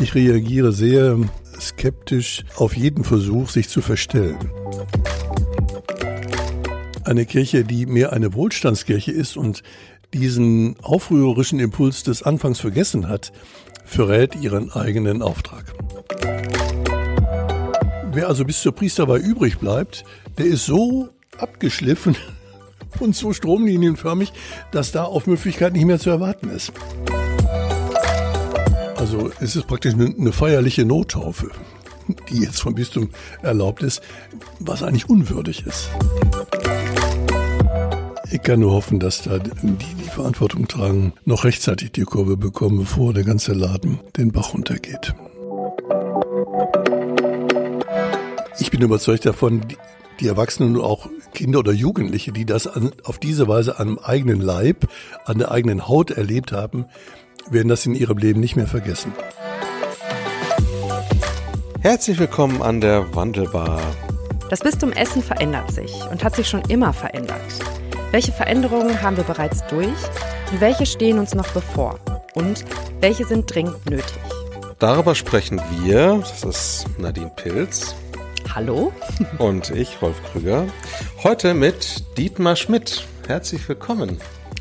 Ich reagiere sehr skeptisch auf jeden Versuch, sich zu verstellen. Eine Kirche, die mehr eine Wohlstandskirche ist und diesen aufrührerischen Impuls des Anfangs vergessen hat, verrät ihren eigenen Auftrag. Wer also bis zur Priesterweihe übrig bleibt, der ist so abgeschliffen und so stromlinienförmig, dass da Aufmüpfigkeit nicht mehr zu erwarten ist. Also es ist praktisch eine, eine feierliche Nottaufe, die jetzt vom Bistum erlaubt ist, was eigentlich unwürdig ist. Ich kann nur hoffen, dass da die, die Verantwortung tragen, noch rechtzeitig die Kurve bekommen, bevor der ganze Laden den Bach runtergeht. Bin überzeugt davon, die Erwachsenen und auch Kinder oder Jugendliche, die das an, auf diese Weise am eigenen Leib, an der eigenen Haut erlebt haben, werden das in ihrem Leben nicht mehr vergessen. Herzlich willkommen an der Wandelbar. Das Bistum Essen verändert sich und hat sich schon immer verändert. Welche Veränderungen haben wir bereits durch und welche stehen uns noch bevor? Und welche sind dringend nötig? Darüber sprechen wir, das ist Nadine Pilz. Hallo. Und ich, Rolf Krüger. Heute mit Dietmar Schmidt. Herzlich willkommen.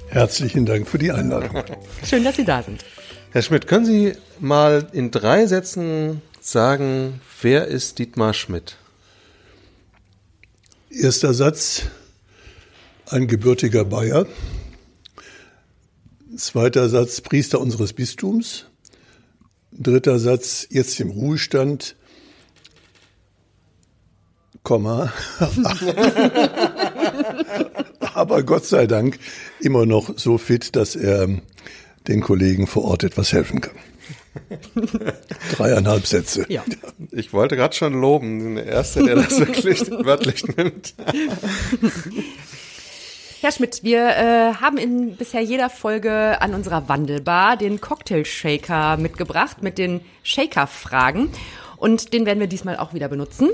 Herzlichen Dank für die Einladung. Schön, dass Sie da sind. Herr Schmidt, können Sie mal in drei Sätzen sagen, wer ist Dietmar Schmidt? Erster Satz, ein gebürtiger Bayer. Zweiter Satz, Priester unseres Bistums. Dritter Satz, jetzt im Ruhestand, Komma. Aber Gott sei Dank immer noch so fit, dass er den Kollegen vor Ort etwas helfen kann. Dreieinhalb Sätze. Ja. Ich wollte gerade schon loben, der Erste, der das wirklich wörtlich nimmt. Herr Schmidt, wir äh, haben in bisher jeder Folge an unserer Wandelbar den Cocktail Shaker mitgebracht mit den Shaker-Fragen. Und den werden wir diesmal auch wieder benutzen.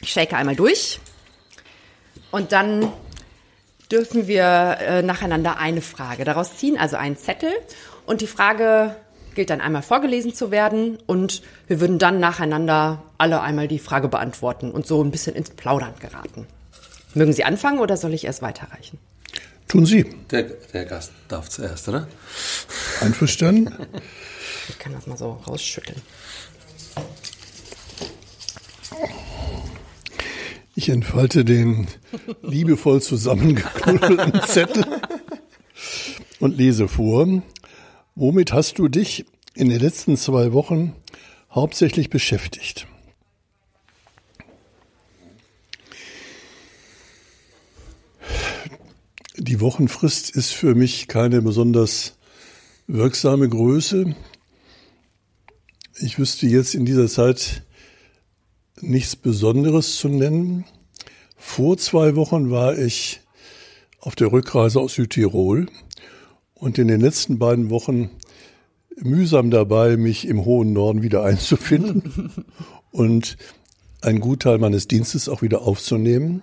Ich shake einmal durch. Und dann dürfen wir äh, nacheinander eine Frage daraus ziehen, also einen Zettel. Und die Frage gilt dann einmal vorgelesen zu werden. Und wir würden dann nacheinander alle einmal die Frage beantworten und so ein bisschen ins Plaudern geraten. Mögen Sie anfangen oder soll ich erst weiterreichen? Tun Sie. Der, der Gast darf zuerst, oder? Einverstanden? Ich kann das mal so rausschütteln. Ich entfalte den liebevoll zusammengeknuddelten Zettel und lese vor. Womit hast du dich in den letzten zwei Wochen hauptsächlich beschäftigt? Die Wochenfrist ist für mich keine besonders wirksame Größe. Ich wüsste jetzt in dieser Zeit nichts Besonderes zu nennen. Vor zwei Wochen war ich auf der Rückreise aus Südtirol und in den letzten beiden Wochen mühsam dabei, mich im hohen Norden wieder einzufinden und einen Gutteil meines Dienstes auch wieder aufzunehmen.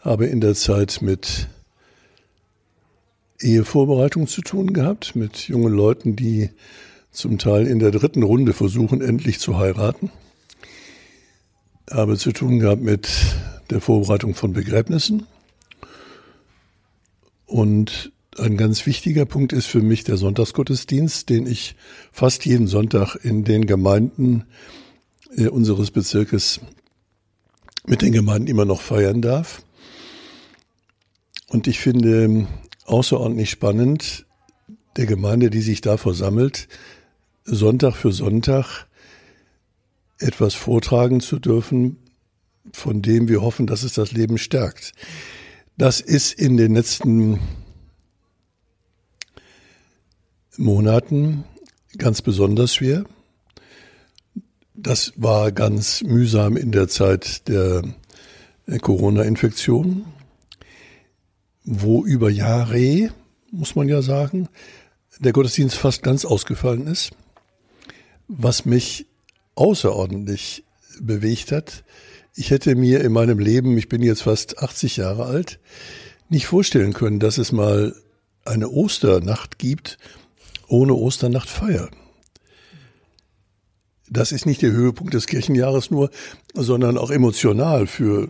Habe in der Zeit mit Ehevorbereitung zu tun gehabt, mit jungen Leuten, die zum Teil in der dritten Runde versuchen, endlich zu heiraten habe zu tun gehabt mit der Vorbereitung von Begräbnissen. Und ein ganz wichtiger Punkt ist für mich der Sonntagsgottesdienst, den ich fast jeden Sonntag in den Gemeinden äh, unseres Bezirkes mit den Gemeinden immer noch feiern darf. Und ich finde außerordentlich spannend, der Gemeinde, die sich da versammelt, Sonntag für Sonntag etwas vortragen zu dürfen, von dem wir hoffen, dass es das Leben stärkt. Das ist in den letzten Monaten ganz besonders schwer. Das war ganz mühsam in der Zeit der Corona-Infektion, wo über Jahre, muss man ja sagen, der Gottesdienst fast ganz ausgefallen ist, was mich außerordentlich bewegt hat. Ich hätte mir in meinem Leben, ich bin jetzt fast 80 Jahre alt, nicht vorstellen können, dass es mal eine Osternacht gibt ohne Osternachtfeier. Das ist nicht der Höhepunkt des Kirchenjahres nur, sondern auch emotional für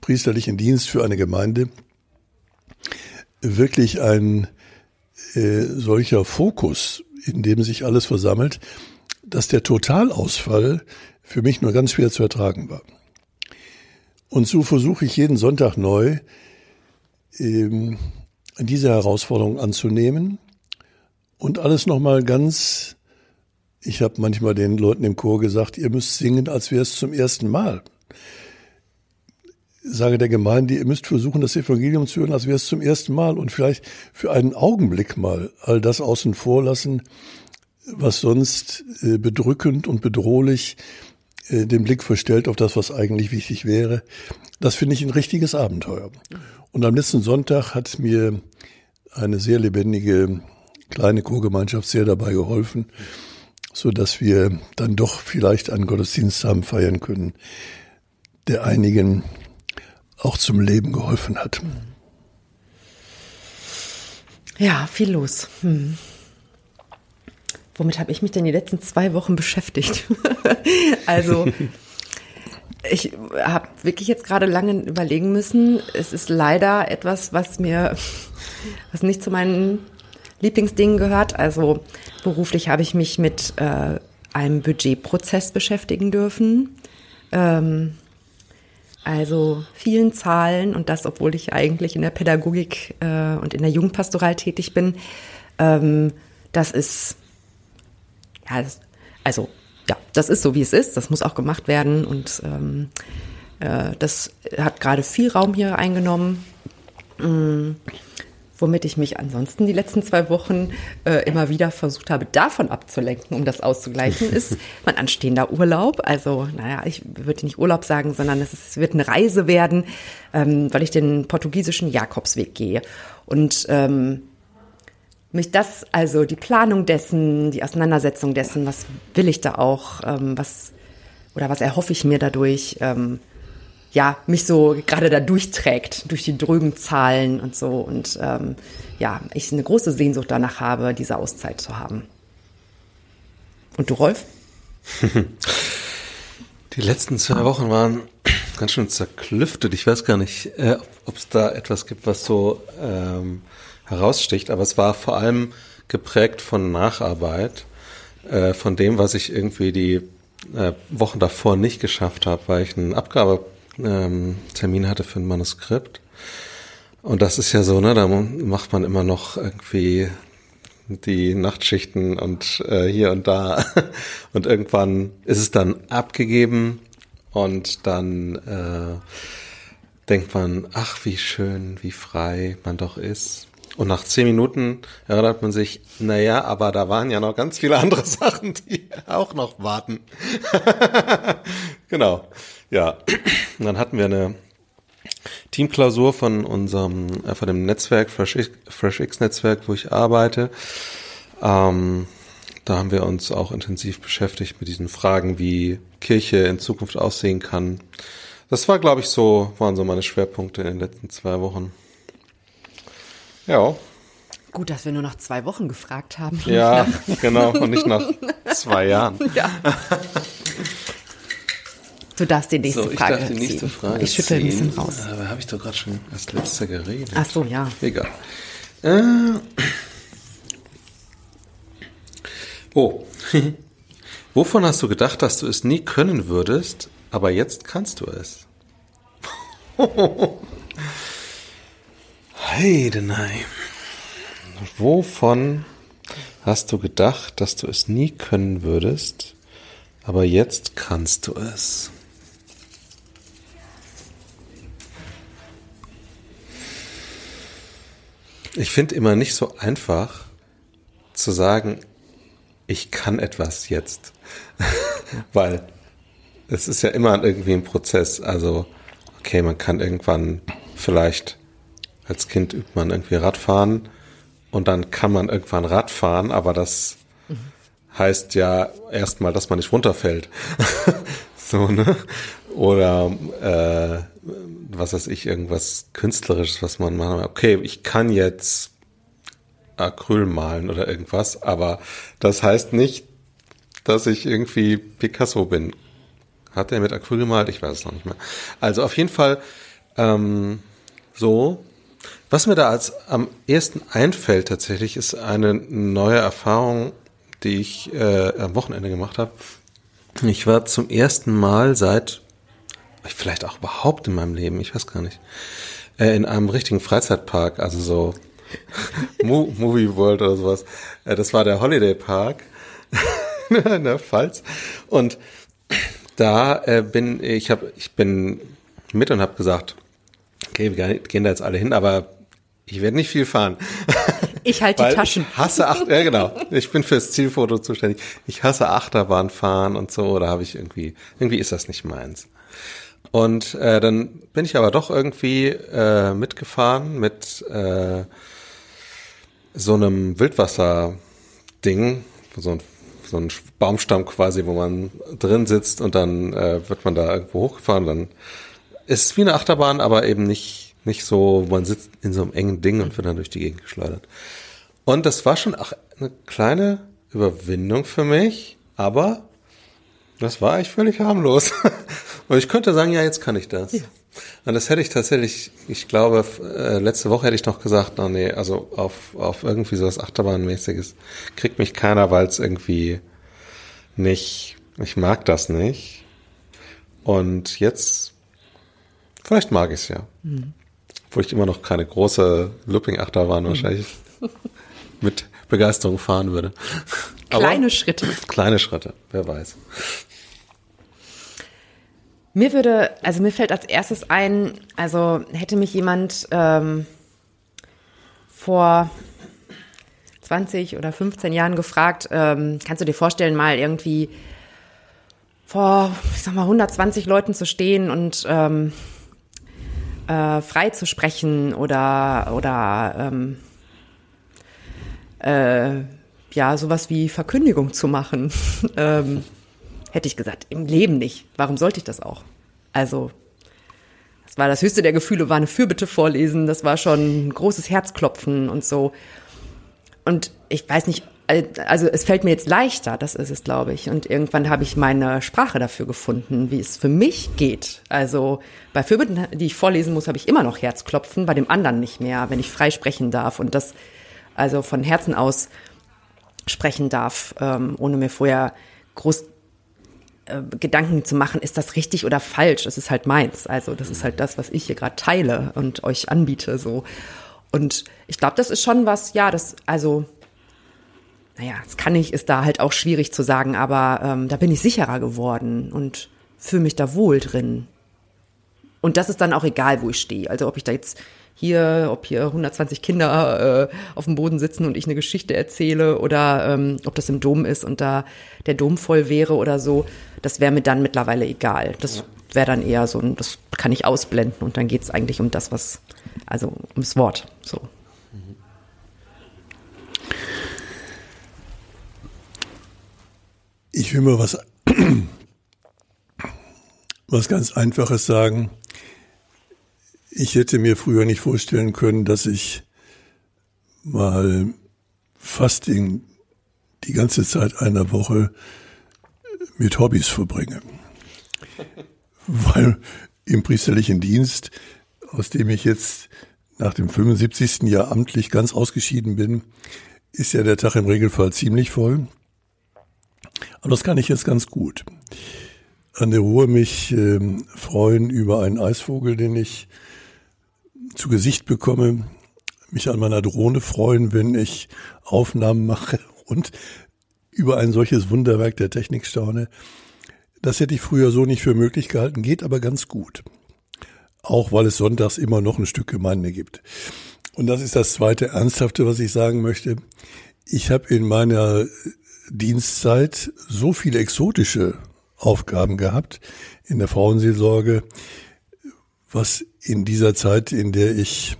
priesterlichen Dienst, für eine Gemeinde. Wirklich ein äh, solcher Fokus, in dem sich alles versammelt, dass der Totalausfall für mich nur ganz schwer zu ertragen war. Und so versuche ich jeden Sonntag neu, ähm, diese Herausforderung anzunehmen und alles nochmal ganz, ich habe manchmal den Leuten im Chor gesagt, ihr müsst singen, als wäre es zum ersten Mal. Sage der Gemeinde, ihr müsst versuchen, das Evangelium zu hören, als wäre es zum ersten Mal und vielleicht für einen Augenblick mal all das außen vor lassen, was sonst äh, bedrückend und bedrohlich äh, den Blick verstellt auf das, was eigentlich wichtig wäre. Das finde ich ein richtiges Abenteuer. Und am letzten Sonntag hat mir eine sehr lebendige kleine Chorgemeinschaft sehr dabei geholfen, so dass wir dann doch vielleicht einen Gottesdienst haben feiern können, der einigen auch zum Leben geholfen hat. Ja, viel los. Hm. Womit habe ich mich denn die letzten zwei Wochen beschäftigt? also ich habe wirklich jetzt gerade lange überlegen müssen. Es ist leider etwas, was mir, was nicht zu meinen Lieblingsdingen gehört. Also beruflich habe ich mich mit äh, einem Budgetprozess beschäftigen dürfen. Ähm, also vielen Zahlen und das, obwohl ich eigentlich in der Pädagogik äh, und in der Jugendpastoral tätig bin. Ähm, das ist, ja, das, also ja, das ist so, wie es ist. Das muss auch gemacht werden und ähm, äh, das hat gerade viel Raum hier eingenommen. Mm, womit ich mich ansonsten die letzten zwei Wochen äh, immer wieder versucht habe, davon abzulenken, um das auszugleichen, ist mein anstehender Urlaub. Also, naja, ich würde nicht Urlaub sagen, sondern es, ist, wird eine Reise werden, ähm, weil ich den portugiesischen Jakobsweg gehe. Und ähm, mich das, also die Planung dessen, die Auseinandersetzung dessen, was will ich da auch, ähm, was oder was erhoffe ich mir dadurch, ähm, ja, mich so gerade da durchträgt, durch die drögen Zahlen und so. Und ähm, ja, ich eine große Sehnsucht danach habe, diese Auszeit zu haben. Und du, Rolf? Die letzten zwei Wochen waren ganz schön zerklüftet. Ich weiß gar nicht, äh, ob es da etwas gibt, was so ähm, heraussticht, aber es war vor allem geprägt von Nacharbeit, äh, von dem, was ich irgendwie die äh, Wochen davor nicht geschafft habe, weil ich einen Abgabetermin ähm, hatte für ein Manuskript. Und das ist ja so, ne, da macht man immer noch irgendwie die Nachtschichten und äh, hier und da. Und irgendwann ist es dann abgegeben und dann äh, denkt man, ach, wie schön, wie frei man doch ist. Und nach zehn Minuten erinnert man sich, naja, aber da waren ja noch ganz viele andere Sachen, die auch noch warten. genau. Ja. Und dann hatten wir eine Teamklausur von unserem, äh, von dem Netzwerk, FreshX, FreshX Netzwerk, wo ich arbeite. Ähm, da haben wir uns auch intensiv beschäftigt mit diesen Fragen, wie Kirche in Zukunft aussehen kann. Das war, glaube ich, so, waren so meine Schwerpunkte in den letzten zwei Wochen. Ja. Gut, dass wir nur nach zwei Wochen gefragt haben. Ja, genau, und nicht nach zwei Jahren. Ja. Du darfst die nächste so, ich Frage darf die nächste ziehen. Frage Ich schüttel ein bisschen raus. Aber habe ich doch gerade schon als letzter geredet. Ach so, ja. Egal. Äh. Oh. Wovon hast du gedacht, dass du es nie können würdest, aber jetzt kannst du es? Heidenei. Wovon hast du gedacht, dass du es nie können würdest, aber jetzt kannst du es? Ich finde immer nicht so einfach zu sagen, ich kann etwas jetzt. Weil es ist ja immer irgendwie ein Prozess. Also, okay, man kann irgendwann vielleicht als Kind übt man irgendwie Radfahren und dann kann man irgendwann Radfahren, aber das heißt ja erstmal, dass man nicht runterfällt. So, ne? Oder äh, was weiß ich, irgendwas Künstlerisches, was man machen Okay, ich kann jetzt Acryl malen oder irgendwas, aber das heißt nicht, dass ich irgendwie Picasso bin. Hat er mit Acryl gemalt? Ich weiß es noch nicht mehr. Also auf jeden Fall ähm, so. Was mir da als am ersten einfällt tatsächlich, ist eine neue Erfahrung, die ich äh, am Wochenende gemacht habe. Ich war zum ersten Mal seit, vielleicht auch überhaupt in meinem Leben, ich weiß gar nicht, äh, in einem richtigen Freizeitpark, also so Mo Movie World oder sowas. Äh, das war der Holiday Park in der Pfalz. Und da äh, bin ich habe ich bin mit und habe gesagt, okay, wir gehen da jetzt alle hin, aber ich werde nicht viel fahren. Ich halte die Taschen. Ich hasse Acht, ja genau. Ich bin fürs Zielfoto zuständig. Ich hasse Achterbahn fahren und so. Da habe ich irgendwie, irgendwie ist das nicht meins. Und äh, dann bin ich aber doch irgendwie äh, mitgefahren mit äh, so einem Wildwasser-Ding, so ein, so ein Baumstamm quasi, wo man drin sitzt und dann äh, wird man da irgendwo hochgefahren. Dann ist es wie eine Achterbahn, aber eben nicht, nicht so, man sitzt in so einem engen Ding und wird dann durch die Gegend geschleudert. Und das war schon auch eine kleine Überwindung für mich, aber das war eigentlich völlig harmlos. und ich könnte sagen, ja, jetzt kann ich das. Ja. Und das hätte ich tatsächlich, ich glaube, äh, letzte Woche hätte ich noch gesagt, na nee, also auf, auf irgendwie sowas Achterbahnmäßiges kriegt mich keiner, weil es irgendwie nicht, ich mag das nicht. Und jetzt, vielleicht mag ich es ja. Mhm. Obwohl ich immer noch keine große Looping-Achterbahn mhm. wahrscheinlich mit Begeisterung fahren würde. Kleine Aber Schritte. Kleine Schritte, wer weiß. Mir würde, also mir fällt als erstes ein, also hätte mich jemand ähm, vor 20 oder 15 Jahren gefragt, ähm, kannst du dir vorstellen, mal irgendwie vor, ich sag mal, 120 Leuten zu stehen und ähm, äh, frei zu sprechen oder, oder ähm, äh, ja, sowas wie Verkündigung zu machen. ähm, hätte ich gesagt, im Leben nicht. Warum sollte ich das auch? Also, das war das höchste der Gefühle, war eine Fürbitte vorlesen, das war schon ein großes Herzklopfen und so. Und ich weiß nicht, also es fällt mir jetzt leichter, das ist es, glaube ich. Und irgendwann habe ich meine Sprache dafür gefunden, wie es für mich geht. Also bei Fürbitten, die ich vorlesen muss, habe ich immer noch Herzklopfen, bei dem anderen nicht mehr, wenn ich frei sprechen darf und das also von Herzen aus sprechen darf, ähm, ohne mir vorher groß äh, Gedanken zu machen, ist das richtig oder falsch? Das ist halt meins. Also das ist halt das, was ich hier gerade teile und euch anbiete. So. Und ich glaube, das ist schon was, ja, das, also, naja, das kann ich, ist da halt auch schwierig zu sagen, aber ähm, da bin ich sicherer geworden und fühle mich da wohl drin. Und das ist dann auch egal, wo ich stehe. Also ob ich da jetzt hier, ob hier 120 Kinder äh, auf dem Boden sitzen und ich eine Geschichte erzähle oder ähm, ob das im Dom ist und da der Dom voll wäre oder so, das wäre mir dann mittlerweile egal. Das wäre dann eher so, das kann ich ausblenden und dann geht es eigentlich um das, was, also ums Wort. So. Ich will mal was, was ganz Einfaches sagen. Ich hätte mir früher nicht vorstellen können, dass ich mal fast den, die ganze Zeit einer Woche mit Hobbys verbringe. Weil im priesterlichen Dienst, aus dem ich jetzt nach dem 75. Jahr amtlich ganz ausgeschieden bin, ist ja der Tag im Regelfall ziemlich voll. Aber das kann ich jetzt ganz gut. An der Ruhe mich äh, freuen über einen Eisvogel, den ich zu Gesicht bekomme, mich an meiner Drohne freuen, wenn ich Aufnahmen mache und über ein solches Wunderwerk der Technik staune. Das hätte ich früher so nicht für möglich gehalten, geht aber ganz gut. Auch weil es sonntags immer noch ein Stück Gemeinde gibt. Und das ist das zweite Ernsthafte, was ich sagen möchte. Ich habe in meiner Dienstzeit so viele exotische Aufgaben gehabt in der Frauenseelsorge, was in dieser Zeit, in der ich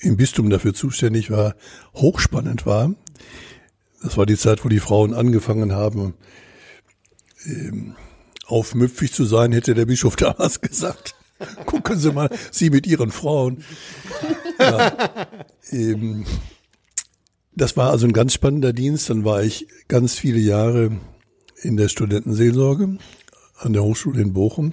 im Bistum dafür zuständig war, hochspannend war. Das war die Zeit, wo die Frauen angefangen haben, ähm, aufmüpfig zu sein, hätte der Bischof damals gesagt. Gucken Sie mal, Sie mit Ihren Frauen. Ja, ähm, das war also ein ganz spannender Dienst. Dann war ich ganz viele Jahre in der Studentenseelsorge an der Hochschule in Bochum.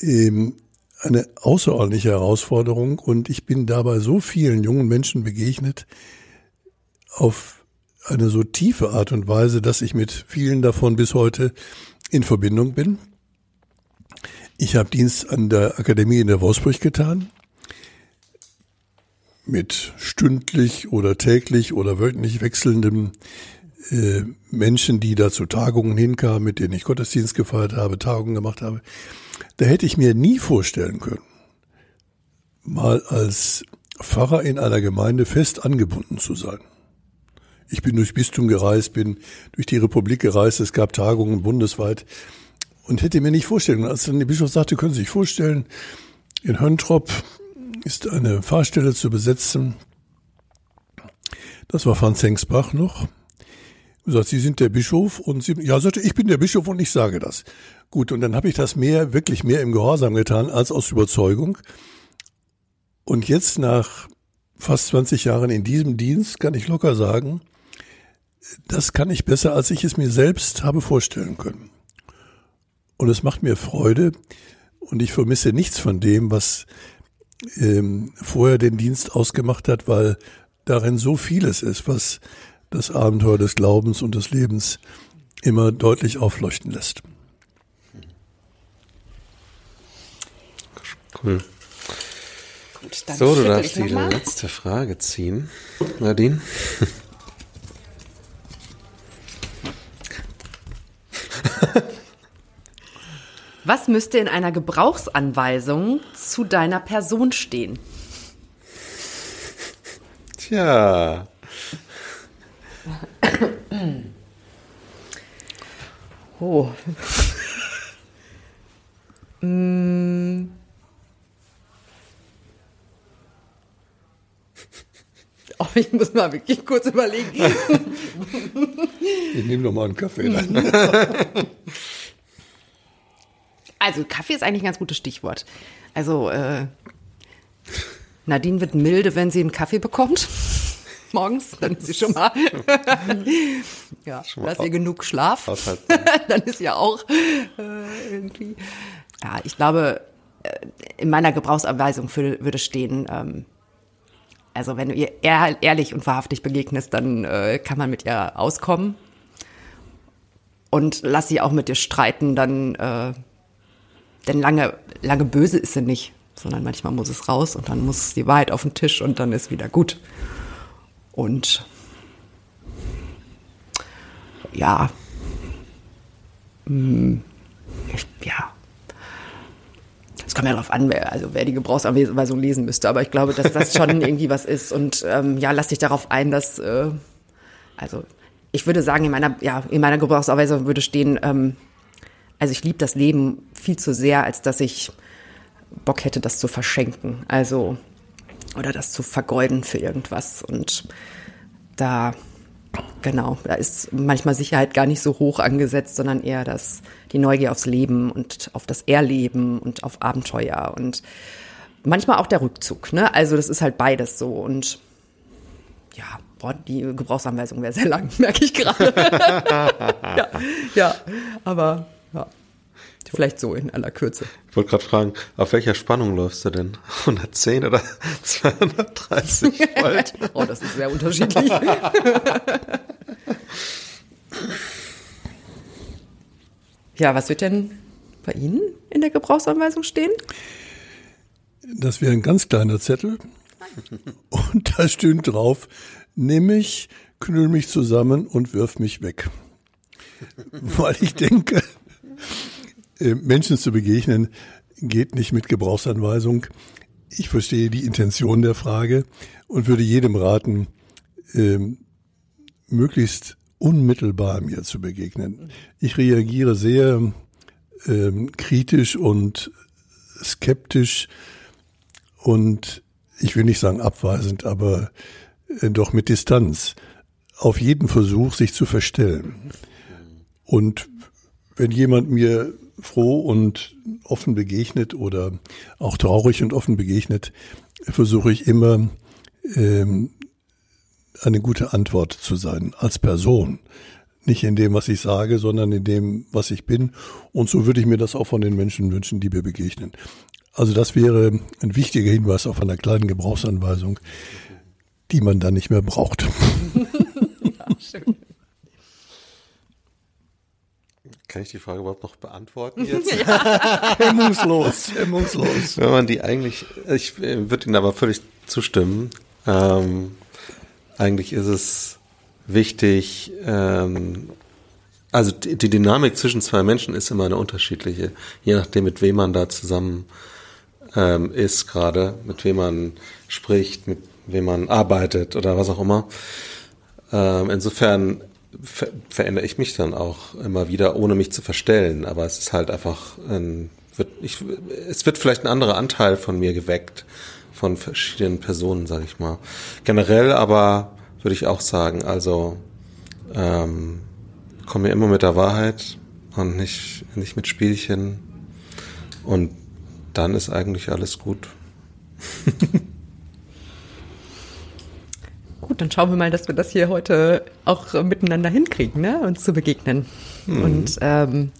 Ähm, eine außerordentliche Herausforderung und ich bin dabei so vielen jungen Menschen begegnet auf eine so tiefe Art und Weise, dass ich mit vielen davon bis heute in Verbindung bin. Ich habe Dienst an der Akademie in der Wolfsburg getan, mit stündlich oder täglich oder wöchentlich wechselndem äh, Menschen, die da zu Tagungen hinkamen, mit denen ich Gottesdienst gefeiert habe, Tagungen gemacht habe. Da hätte ich mir nie vorstellen können, mal als Pfarrer in einer Gemeinde fest angebunden zu sein. Ich bin durchs Bistum gereist, bin durch die Republik gereist, es gab Tagungen bundesweit und hätte mir nicht vorstellen. Und als dann der Bischof sagte, können Sie sich vorstellen, in Höntrop ist eine Fahrstelle zu besetzen. Das war Franz Hengsbach noch. Er sagt, Sie sind der Bischof und Sie, ja, sagte, ich bin der Bischof und ich sage das. Gut, und dann habe ich das mehr, wirklich mehr im Gehorsam getan als aus Überzeugung. Und jetzt nach fast 20 Jahren in diesem Dienst kann ich locker sagen, das kann ich besser, als ich es mir selbst habe vorstellen können. Und es macht mir Freude und ich vermisse nichts von dem, was ähm, vorher den Dienst ausgemacht hat, weil darin so vieles ist, was das Abenteuer des Glaubens und des Lebens immer deutlich aufleuchten lässt. Cool. Gut, so, du darfst die letzte Frage ziehen, Nadine. Was müsste in einer Gebrauchsanweisung zu deiner Person stehen? Tja. oh. mm. Oh, ich muss mal wirklich kurz überlegen. ich nehme noch mal einen Kaffee. Also Kaffee ist eigentlich ein ganz gutes Stichwort. Also äh, Nadine wird milde, wenn sie einen Kaffee bekommt. Morgens, dann ist sie schon mal. ja, schon mal lass ihr genug Schlaf. dann ist sie auch äh, irgendwie. Ja, ich glaube, äh, in meiner Gebrauchsanweisung würde stehen, ähm, also wenn du ihr ehrlich und wahrhaftig begegnest, dann äh, kann man mit ihr auskommen. Und lass sie auch mit dir streiten, dann äh, denn lange, lange böse ist sie nicht, sondern manchmal muss es raus und dann muss die Wahrheit auf den Tisch und dann ist wieder gut. Und ja, hm, ich, ja, es kommt ja darauf an, wer, also wer die Gebrauchsanweisung lesen müsste, aber ich glaube, dass das schon irgendwie was ist. Und ähm, ja, lass dich darauf ein, dass, äh, also ich würde sagen, in meiner, ja, in meiner Gebrauchsanweisung würde stehen, ähm, also ich liebe das Leben viel zu sehr, als dass ich Bock hätte, das zu verschenken. Also, oder das zu vergeuden für irgendwas. Und da, genau, da ist manchmal Sicherheit gar nicht so hoch angesetzt, sondern eher das, die Neugier aufs Leben und auf das Erleben und auf Abenteuer und manchmal auch der Rückzug. Ne? Also das ist halt beides so. Und ja, boah, die Gebrauchsanweisung wäre sehr lang, merke ich gerade. ja, ja, aber ja. Vielleicht so in aller Kürze. Ich wollte gerade fragen, auf welcher Spannung läufst du denn? 110 oder 230 Volt? oh, das ist sehr unterschiedlich. ja, was wird denn bei Ihnen in der Gebrauchsanweisung stehen? Das wäre ein ganz kleiner Zettel. Und da steht drauf, nimm mich, knüll mich zusammen und wirf mich weg. Weil ich denke, Menschen zu begegnen geht nicht mit Gebrauchsanweisung. Ich verstehe die Intention der Frage und würde jedem raten, ähm, möglichst unmittelbar mir zu begegnen. Ich reagiere sehr ähm, kritisch und skeptisch und ich will nicht sagen abweisend, aber äh, doch mit Distanz auf jeden Versuch, sich zu verstellen. Und wenn jemand mir froh und offen begegnet oder auch traurig und offen begegnet, versuche ich immer ähm, eine gute Antwort zu sein als Person. Nicht in dem, was ich sage, sondern in dem, was ich bin. Und so würde ich mir das auch von den Menschen wünschen, die mir begegnen. Also das wäre ein wichtiger Hinweis auf einer kleinen Gebrauchsanweisung, die man dann nicht mehr braucht. ja, schön. Kann ich die Frage überhaupt noch beantworten jetzt? ja. hemmungslos, hemmungslos. Wenn man die eigentlich, ich äh, würde Ihnen aber völlig zustimmen. Ähm, eigentlich ist es wichtig, ähm, also die, die Dynamik zwischen zwei Menschen ist immer eine unterschiedliche, je nachdem, mit wem man da zusammen ähm, ist gerade, mit wem man spricht, mit wem man arbeitet oder was auch immer. Ähm, insofern ver verändere ich mich dann auch immer wieder, ohne mich zu verstellen. Aber es ist halt einfach ein, wird, ich, es wird vielleicht ein anderer Anteil von mir geweckt von verschiedenen Personen, sage ich mal. Generell aber würde ich auch sagen, also ähm, komme immer mit der Wahrheit und nicht, nicht mit Spielchen. Und dann ist eigentlich alles gut. Gut, dann schauen wir mal, dass wir das hier heute auch miteinander hinkriegen, ne? uns zu begegnen. Mhm. Und ähm,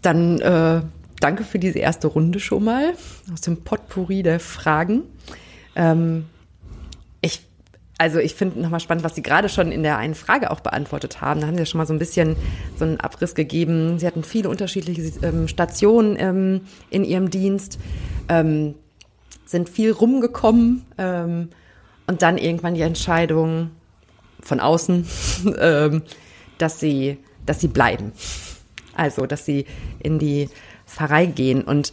dann äh, danke für diese erste Runde schon mal aus dem Potpourri der Fragen. Ähm, ich also ich finde nochmal spannend, was Sie gerade schon in der einen Frage auch beantwortet haben. Da haben Sie ja schon mal so ein bisschen so einen Abriss gegeben. Sie hatten viele unterschiedliche ähm, Stationen ähm, in Ihrem Dienst, ähm, sind viel rumgekommen ähm, und dann irgendwann die Entscheidung von außen, ähm, dass Sie, dass Sie bleiben. Also, dass Sie in die Pfarrei gehen und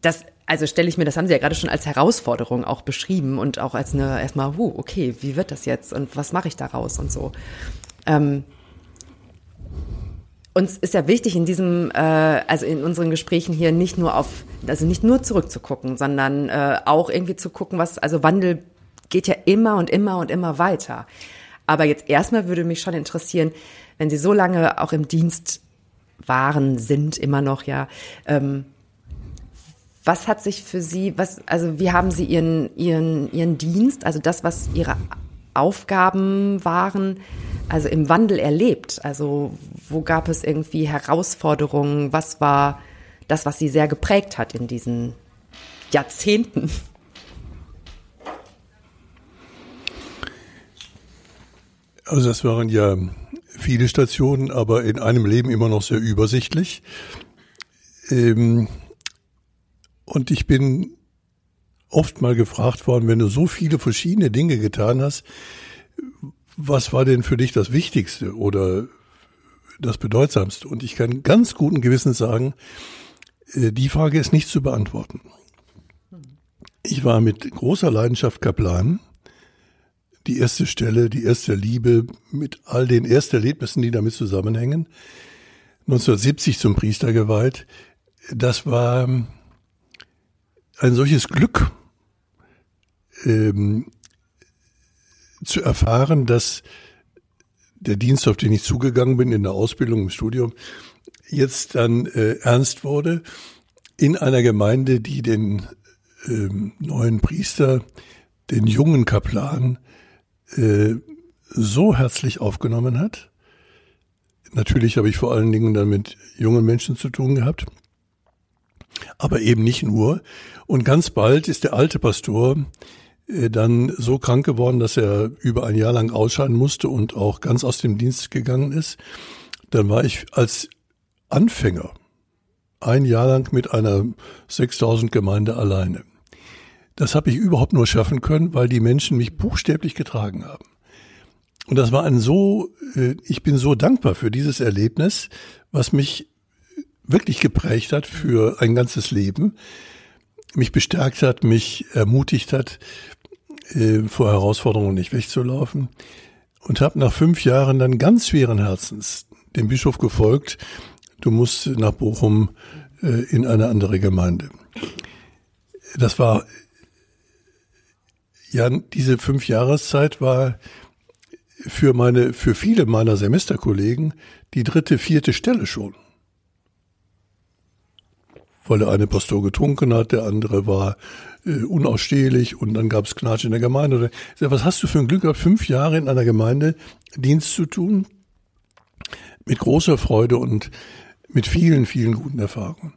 das also stelle ich mir, das haben Sie ja gerade schon als Herausforderung auch beschrieben und auch als eine erstmal, huh, okay, wie wird das jetzt und was mache ich daraus und so. Ähm, uns ist ja wichtig in diesem, äh, also in unseren Gesprächen hier nicht nur auf, also nicht nur zurückzugucken, sondern äh, auch irgendwie zu gucken, was, also Wandel geht ja immer und immer und immer weiter. Aber jetzt erstmal würde mich schon interessieren, wenn Sie so lange auch im Dienst waren, sind immer noch, ja, ähm, was hat sich für Sie, was, also wie haben Sie Ihren, Ihren, Ihren Dienst, also das, was Ihre Aufgaben waren, also im Wandel erlebt? Also wo gab es irgendwie Herausforderungen? Was war das, was Sie sehr geprägt hat in diesen Jahrzehnten? Also das waren ja viele Stationen, aber in einem Leben immer noch sehr übersichtlich. Ähm, und ich bin oft mal gefragt worden, wenn du so viele verschiedene Dinge getan hast, was war denn für dich das Wichtigste oder das Bedeutsamste? Und ich kann ganz guten Gewissens sagen, äh, die Frage ist nicht zu beantworten. Ich war mit großer Leidenschaft Kaplan. Die erste Stelle, die erste Liebe mit all den ersten Erlebnissen, die damit zusammenhängen. 1970 zum Priester geweiht. Das war ein solches Glück ähm, zu erfahren, dass der Dienst, auf den ich zugegangen bin in der Ausbildung im Studium, jetzt dann äh, ernst wurde in einer Gemeinde, die den ähm, neuen Priester, den jungen Kaplan, äh, so herzlich aufgenommen hat. Natürlich habe ich vor allen Dingen dann mit jungen Menschen zu tun gehabt aber eben nicht nur. Und ganz bald ist der alte Pastor dann so krank geworden, dass er über ein Jahr lang ausscheiden musste und auch ganz aus dem Dienst gegangen ist. Dann war ich als Anfänger ein Jahr lang mit einer 6000 Gemeinde alleine. Das habe ich überhaupt nur schaffen können, weil die Menschen mich buchstäblich getragen haben. Und das war ein so, äh, ich bin so dankbar für dieses Erlebnis, was mich wirklich geprägt hat für ein ganzes Leben, mich bestärkt hat, mich ermutigt hat, äh, vor Herausforderungen nicht wegzulaufen und habe nach fünf Jahren dann ganz schweren Herzens dem Bischof gefolgt, du musst nach Bochum äh, in eine andere Gemeinde. Das war, ja, diese fünf Jahreszeit war für meine, für viele meiner Semesterkollegen die dritte, vierte Stelle schon. Weil der eine Pastor getrunken hat, der andere war äh, unausstehlich und dann gab es Knatsch in der Gemeinde. Ich sag, was hast du für ein Glück gehabt, fünf Jahre in einer Gemeinde Dienst zu tun? Mit großer Freude und mit vielen, vielen guten Erfahrungen.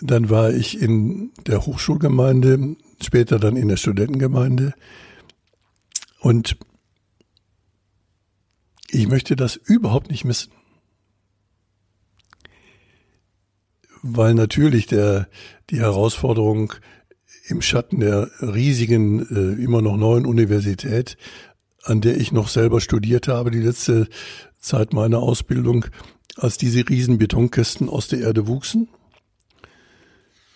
Dann war ich in der Hochschulgemeinde, später dann in der Studentengemeinde. Und ich möchte das überhaupt nicht missen. Weil natürlich der, die Herausforderung im Schatten der riesigen, äh, immer noch neuen Universität, an der ich noch selber studiert habe, die letzte Zeit meiner Ausbildung, als diese riesen Betonkästen aus der Erde wuchsen.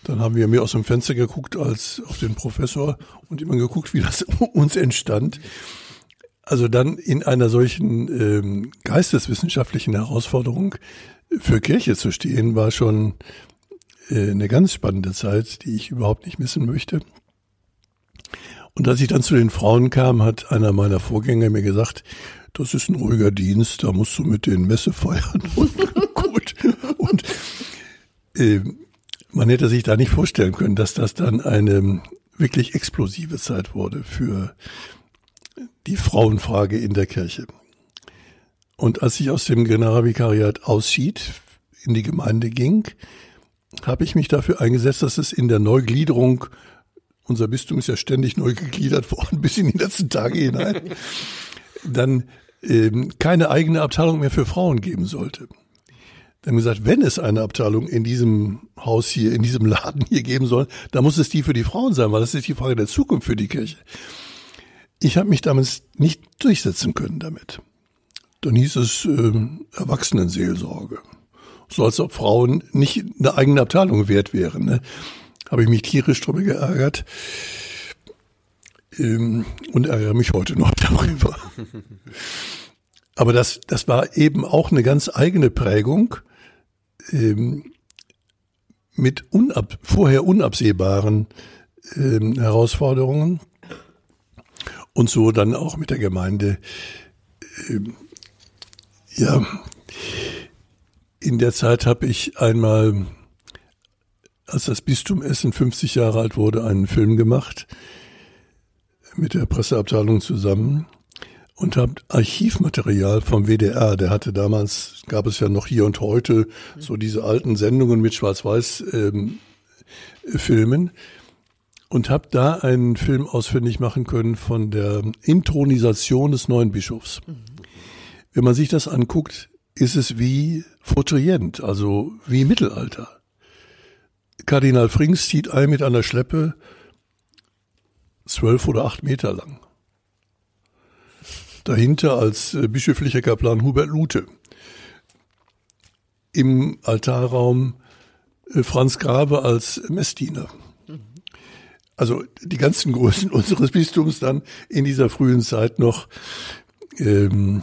Dann haben wir mehr aus dem Fenster geguckt als auf den Professor und immer geguckt, wie das uns entstand. Also dann in einer solchen ähm, geisteswissenschaftlichen Herausforderung für Kirche zu stehen, war schon eine ganz spannende Zeit, die ich überhaupt nicht missen möchte. Und als ich dann zu den Frauen kam, hat einer meiner Vorgänger mir gesagt, das ist ein ruhiger Dienst, da musst du mit den Messe feiern und gut. Und äh, man hätte sich da nicht vorstellen können, dass das dann eine wirklich explosive Zeit wurde für die Frauenfrage in der Kirche. Und als ich aus dem Generalvikariat ausschied, in die Gemeinde ging, habe ich mich dafür eingesetzt, dass es in der Neugliederung, unser Bistum ist ja ständig neu gegliedert worden, bis in die letzten Tage hinein, dann ähm, keine eigene Abteilung mehr für Frauen geben sollte. Dann haben gesagt, wenn es eine Abteilung in diesem Haus hier, in diesem Laden hier geben soll, dann muss es die für die Frauen sein, weil das ist die Frage der Zukunft für die Kirche. Ich habe mich damals nicht durchsetzen können damit. Dann hieß es äh, Erwachsenenseelsorge. So als ob Frauen nicht eine eigene Abteilung wert wären. Ne? Habe ich mich tierisch drüber geärgert ähm, und ärgere mich heute noch darüber. Aber das, das war eben auch eine ganz eigene Prägung ähm, mit unab, vorher unabsehbaren ähm, Herausforderungen und so dann auch mit der Gemeinde. Ähm, ja, in der Zeit habe ich einmal, als das Bistum Essen 50 Jahre alt wurde, einen Film gemacht mit der Presseabteilung zusammen und habe Archivmaterial vom WDR, der hatte damals, gab es ja noch hier und heute so diese alten Sendungen mit Schwarz-Weiß ähm, und habe da einen Film ausfindig machen können von der Intronisation des neuen Bischofs. Mhm. Wenn man sich das anguckt, ist es wie Fautrient, also wie Mittelalter. Kardinal Frings zieht ein mit einer Schleppe zwölf oder acht Meter lang. Dahinter als äh, bischöflicher Kaplan Hubert Lute. Im Altarraum äh, Franz Grabe als Messdiener. Also die ganzen Größen unseres Bistums dann in dieser frühen Zeit noch ähm,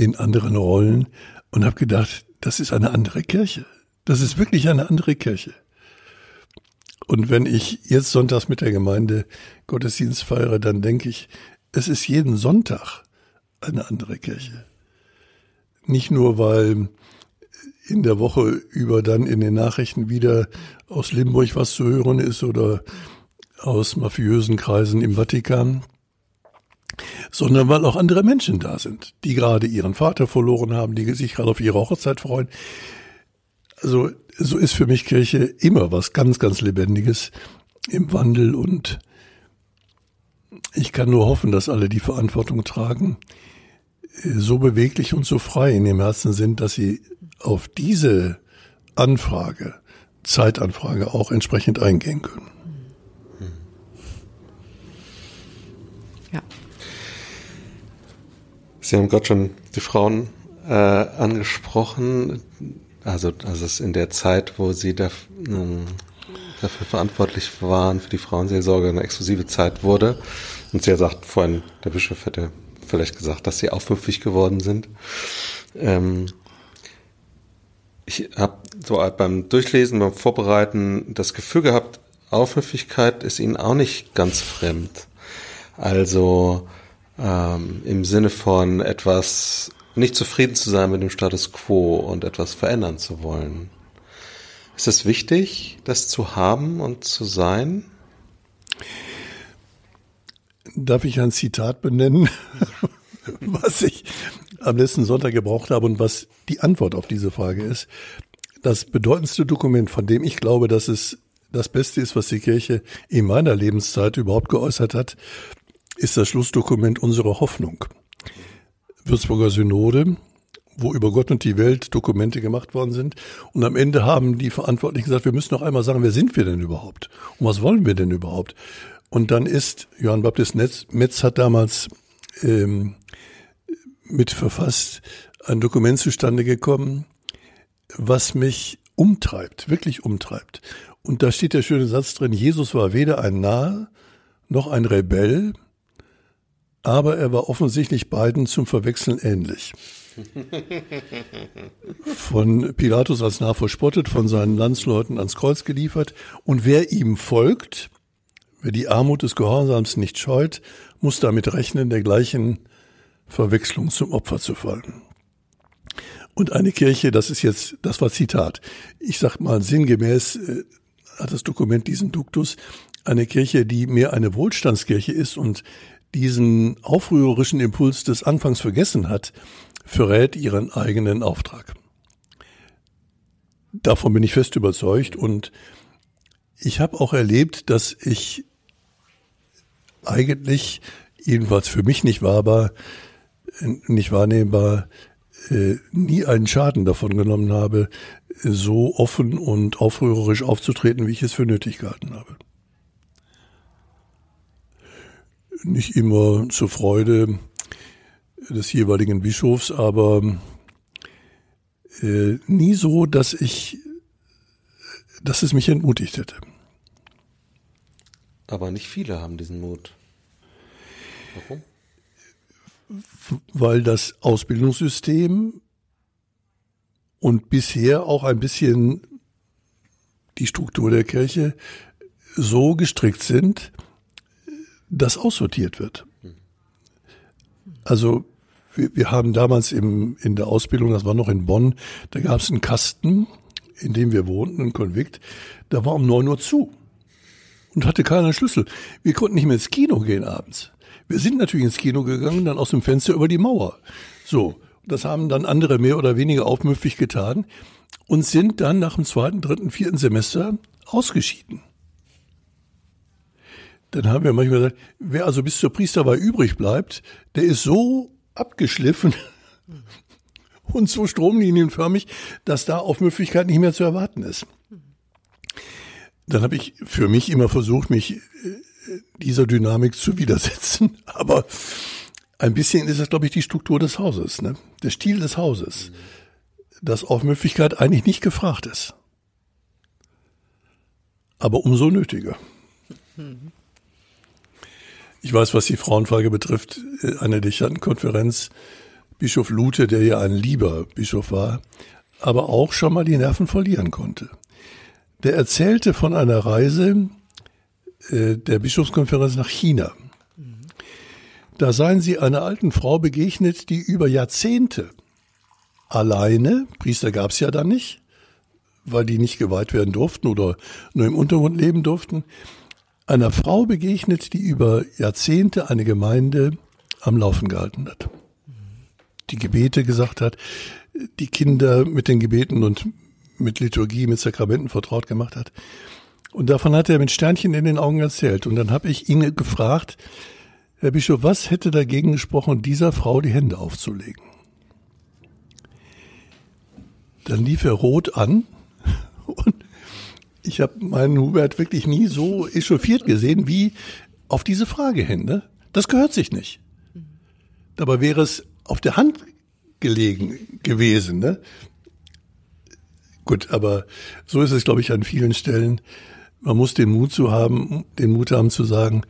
in anderen Rollen und habe gedacht, das ist eine andere Kirche. Das ist wirklich eine andere Kirche. Und wenn ich jetzt sonntags mit der Gemeinde Gottesdienst feiere, dann denke ich, es ist jeden Sonntag eine andere Kirche. Nicht nur, weil in der Woche über dann in den Nachrichten wieder aus Limburg was zu hören ist oder aus mafiösen Kreisen im Vatikan, sondern weil auch andere Menschen da sind, die gerade ihren Vater verloren haben, die sich gerade auf ihre Hochzeit freuen. Also so ist für mich Kirche immer was ganz, ganz Lebendiges im Wandel und ich kann nur hoffen, dass alle die Verantwortung tragen, so beweglich und so frei in ihrem Herzen sind, dass sie auf diese Anfrage, Zeitanfrage auch entsprechend eingehen können. Ja. Sie haben Gott schon die Frauen äh, angesprochen. Also, also es in der Zeit, wo Sie da, ähm, dafür verantwortlich waren, für die Frauenseelsorge, eine exklusive Zeit wurde. Und Sie sagt vorhin, der Bischof hätte vielleicht gesagt, dass Sie aufmüpfig geworden sind. Ähm, ich habe so beim Durchlesen, beim Vorbereiten das Gefühl gehabt, Aufmüpfigkeit ist Ihnen auch nicht ganz fremd. Also ähm, im Sinne von etwas nicht zufrieden zu sein mit dem Status quo und etwas verändern zu wollen. Ist es wichtig, das zu haben und zu sein? Darf ich ein Zitat benennen, was ich am letzten Sonntag gebraucht habe und was die Antwort auf diese Frage ist? Das bedeutendste Dokument, von dem ich glaube, dass es das Beste ist, was die Kirche in meiner Lebenszeit überhaupt geäußert hat, ist das Schlussdokument unserer Hoffnung. Würzburger Synode, wo über Gott und die Welt Dokumente gemacht worden sind. Und am Ende haben die Verantwortlichen gesagt, wir müssen noch einmal sagen, wer sind wir denn überhaupt? Und was wollen wir denn überhaupt? Und dann ist, Johann Baptist Metz hat damals ähm, mit verfasst, ein Dokument zustande gekommen, was mich umtreibt, wirklich umtreibt. Und da steht der schöne Satz drin, Jesus war weder ein Narr noch ein Rebell, aber er war offensichtlich beiden zum Verwechseln ähnlich. Von Pilatus als Narr verspottet, von seinen Landsleuten ans Kreuz geliefert. Und wer ihm folgt, wer die Armut des Gehorsams nicht scheut, muss damit rechnen, der gleichen Verwechslung zum Opfer zu fallen. Und eine Kirche, das ist jetzt, das war Zitat. Ich sag mal sinngemäß, äh, hat das Dokument diesen Duktus, eine Kirche, die mehr eine Wohlstandskirche ist und diesen aufrührerischen Impuls des Anfangs vergessen hat, verrät ihren eigenen Auftrag. Davon bin ich fest überzeugt und ich habe auch erlebt, dass ich eigentlich, jedenfalls für mich nicht wahrbar, nicht wahrnehmbar, äh, nie einen Schaden davon genommen habe, so offen und aufrührerisch aufzutreten, wie ich es für nötig gehalten habe. Nicht immer zur Freude des jeweiligen Bischofs, aber äh, nie so, dass ich, dass es mich entmutigt hätte. Aber nicht viele haben diesen Mut. Warum? Weil das Ausbildungssystem und bisher auch ein bisschen die Struktur der Kirche so gestrickt sind, dass aussortiert wird. Also wir, wir haben damals im, in der Ausbildung, das war noch in Bonn, da gab es einen Kasten, in dem wir wohnten, ein Konvikt, da war um neun Uhr zu und hatte keinen Schlüssel. Wir konnten nicht mehr ins Kino gehen abends. Wir sind natürlich ins Kino gegangen, dann aus dem Fenster über die Mauer. So, das haben dann andere mehr oder weniger aufmüpfig getan und sind dann nach dem zweiten, dritten, vierten Semester ausgeschieden. Dann haben wir manchmal gesagt, wer also bis zur Priesterwahl übrig bleibt, der ist so abgeschliffen und so stromlinienförmig, dass da Aufmüpfigkeit nicht mehr zu erwarten ist. Dann habe ich für mich immer versucht, mich äh, dieser Dynamik zu widersetzen, aber ein bisschen ist das, glaube ich, die Struktur des Hauses, ne? der Stil des Hauses, dass Aufmüpfigkeit eigentlich nicht gefragt ist. Aber umso nötiger. Ich weiß, was die Frauenfrage betrifft, äh, eine Dechantenkonferenz, Bischof Lute, der ja ein lieber Bischof war, aber auch schon mal die Nerven verlieren konnte. Der erzählte von einer Reise äh, der Bischofskonferenz nach China. Da seien sie einer alten Frau begegnet, die über Jahrzehnte alleine, Priester gab es ja dann nicht, weil die nicht geweiht werden durften oder nur im Untergrund leben durften, einer Frau begegnet, die über Jahrzehnte eine Gemeinde am Laufen gehalten hat. Die Gebete gesagt hat, die Kinder mit den Gebeten und mit Liturgie, mit Sakramenten vertraut gemacht hat. Und davon hat er mit Sternchen in den Augen erzählt. Und dann habe ich ihn gefragt, Herr Bischof, was hätte dagegen gesprochen, dieser Frau die Hände aufzulegen? Dann lief er rot an und ich habe meinen Hubert wirklich nie so echauffiert gesehen wie auf diese Frage hin. Ne? Das gehört sich nicht. Dabei wäre es auf der Hand gelegen gewesen. Ne? Gut, aber so ist es, glaube ich, an vielen Stellen. Man muss den Mut zu haben, den Mut haben zu sagen,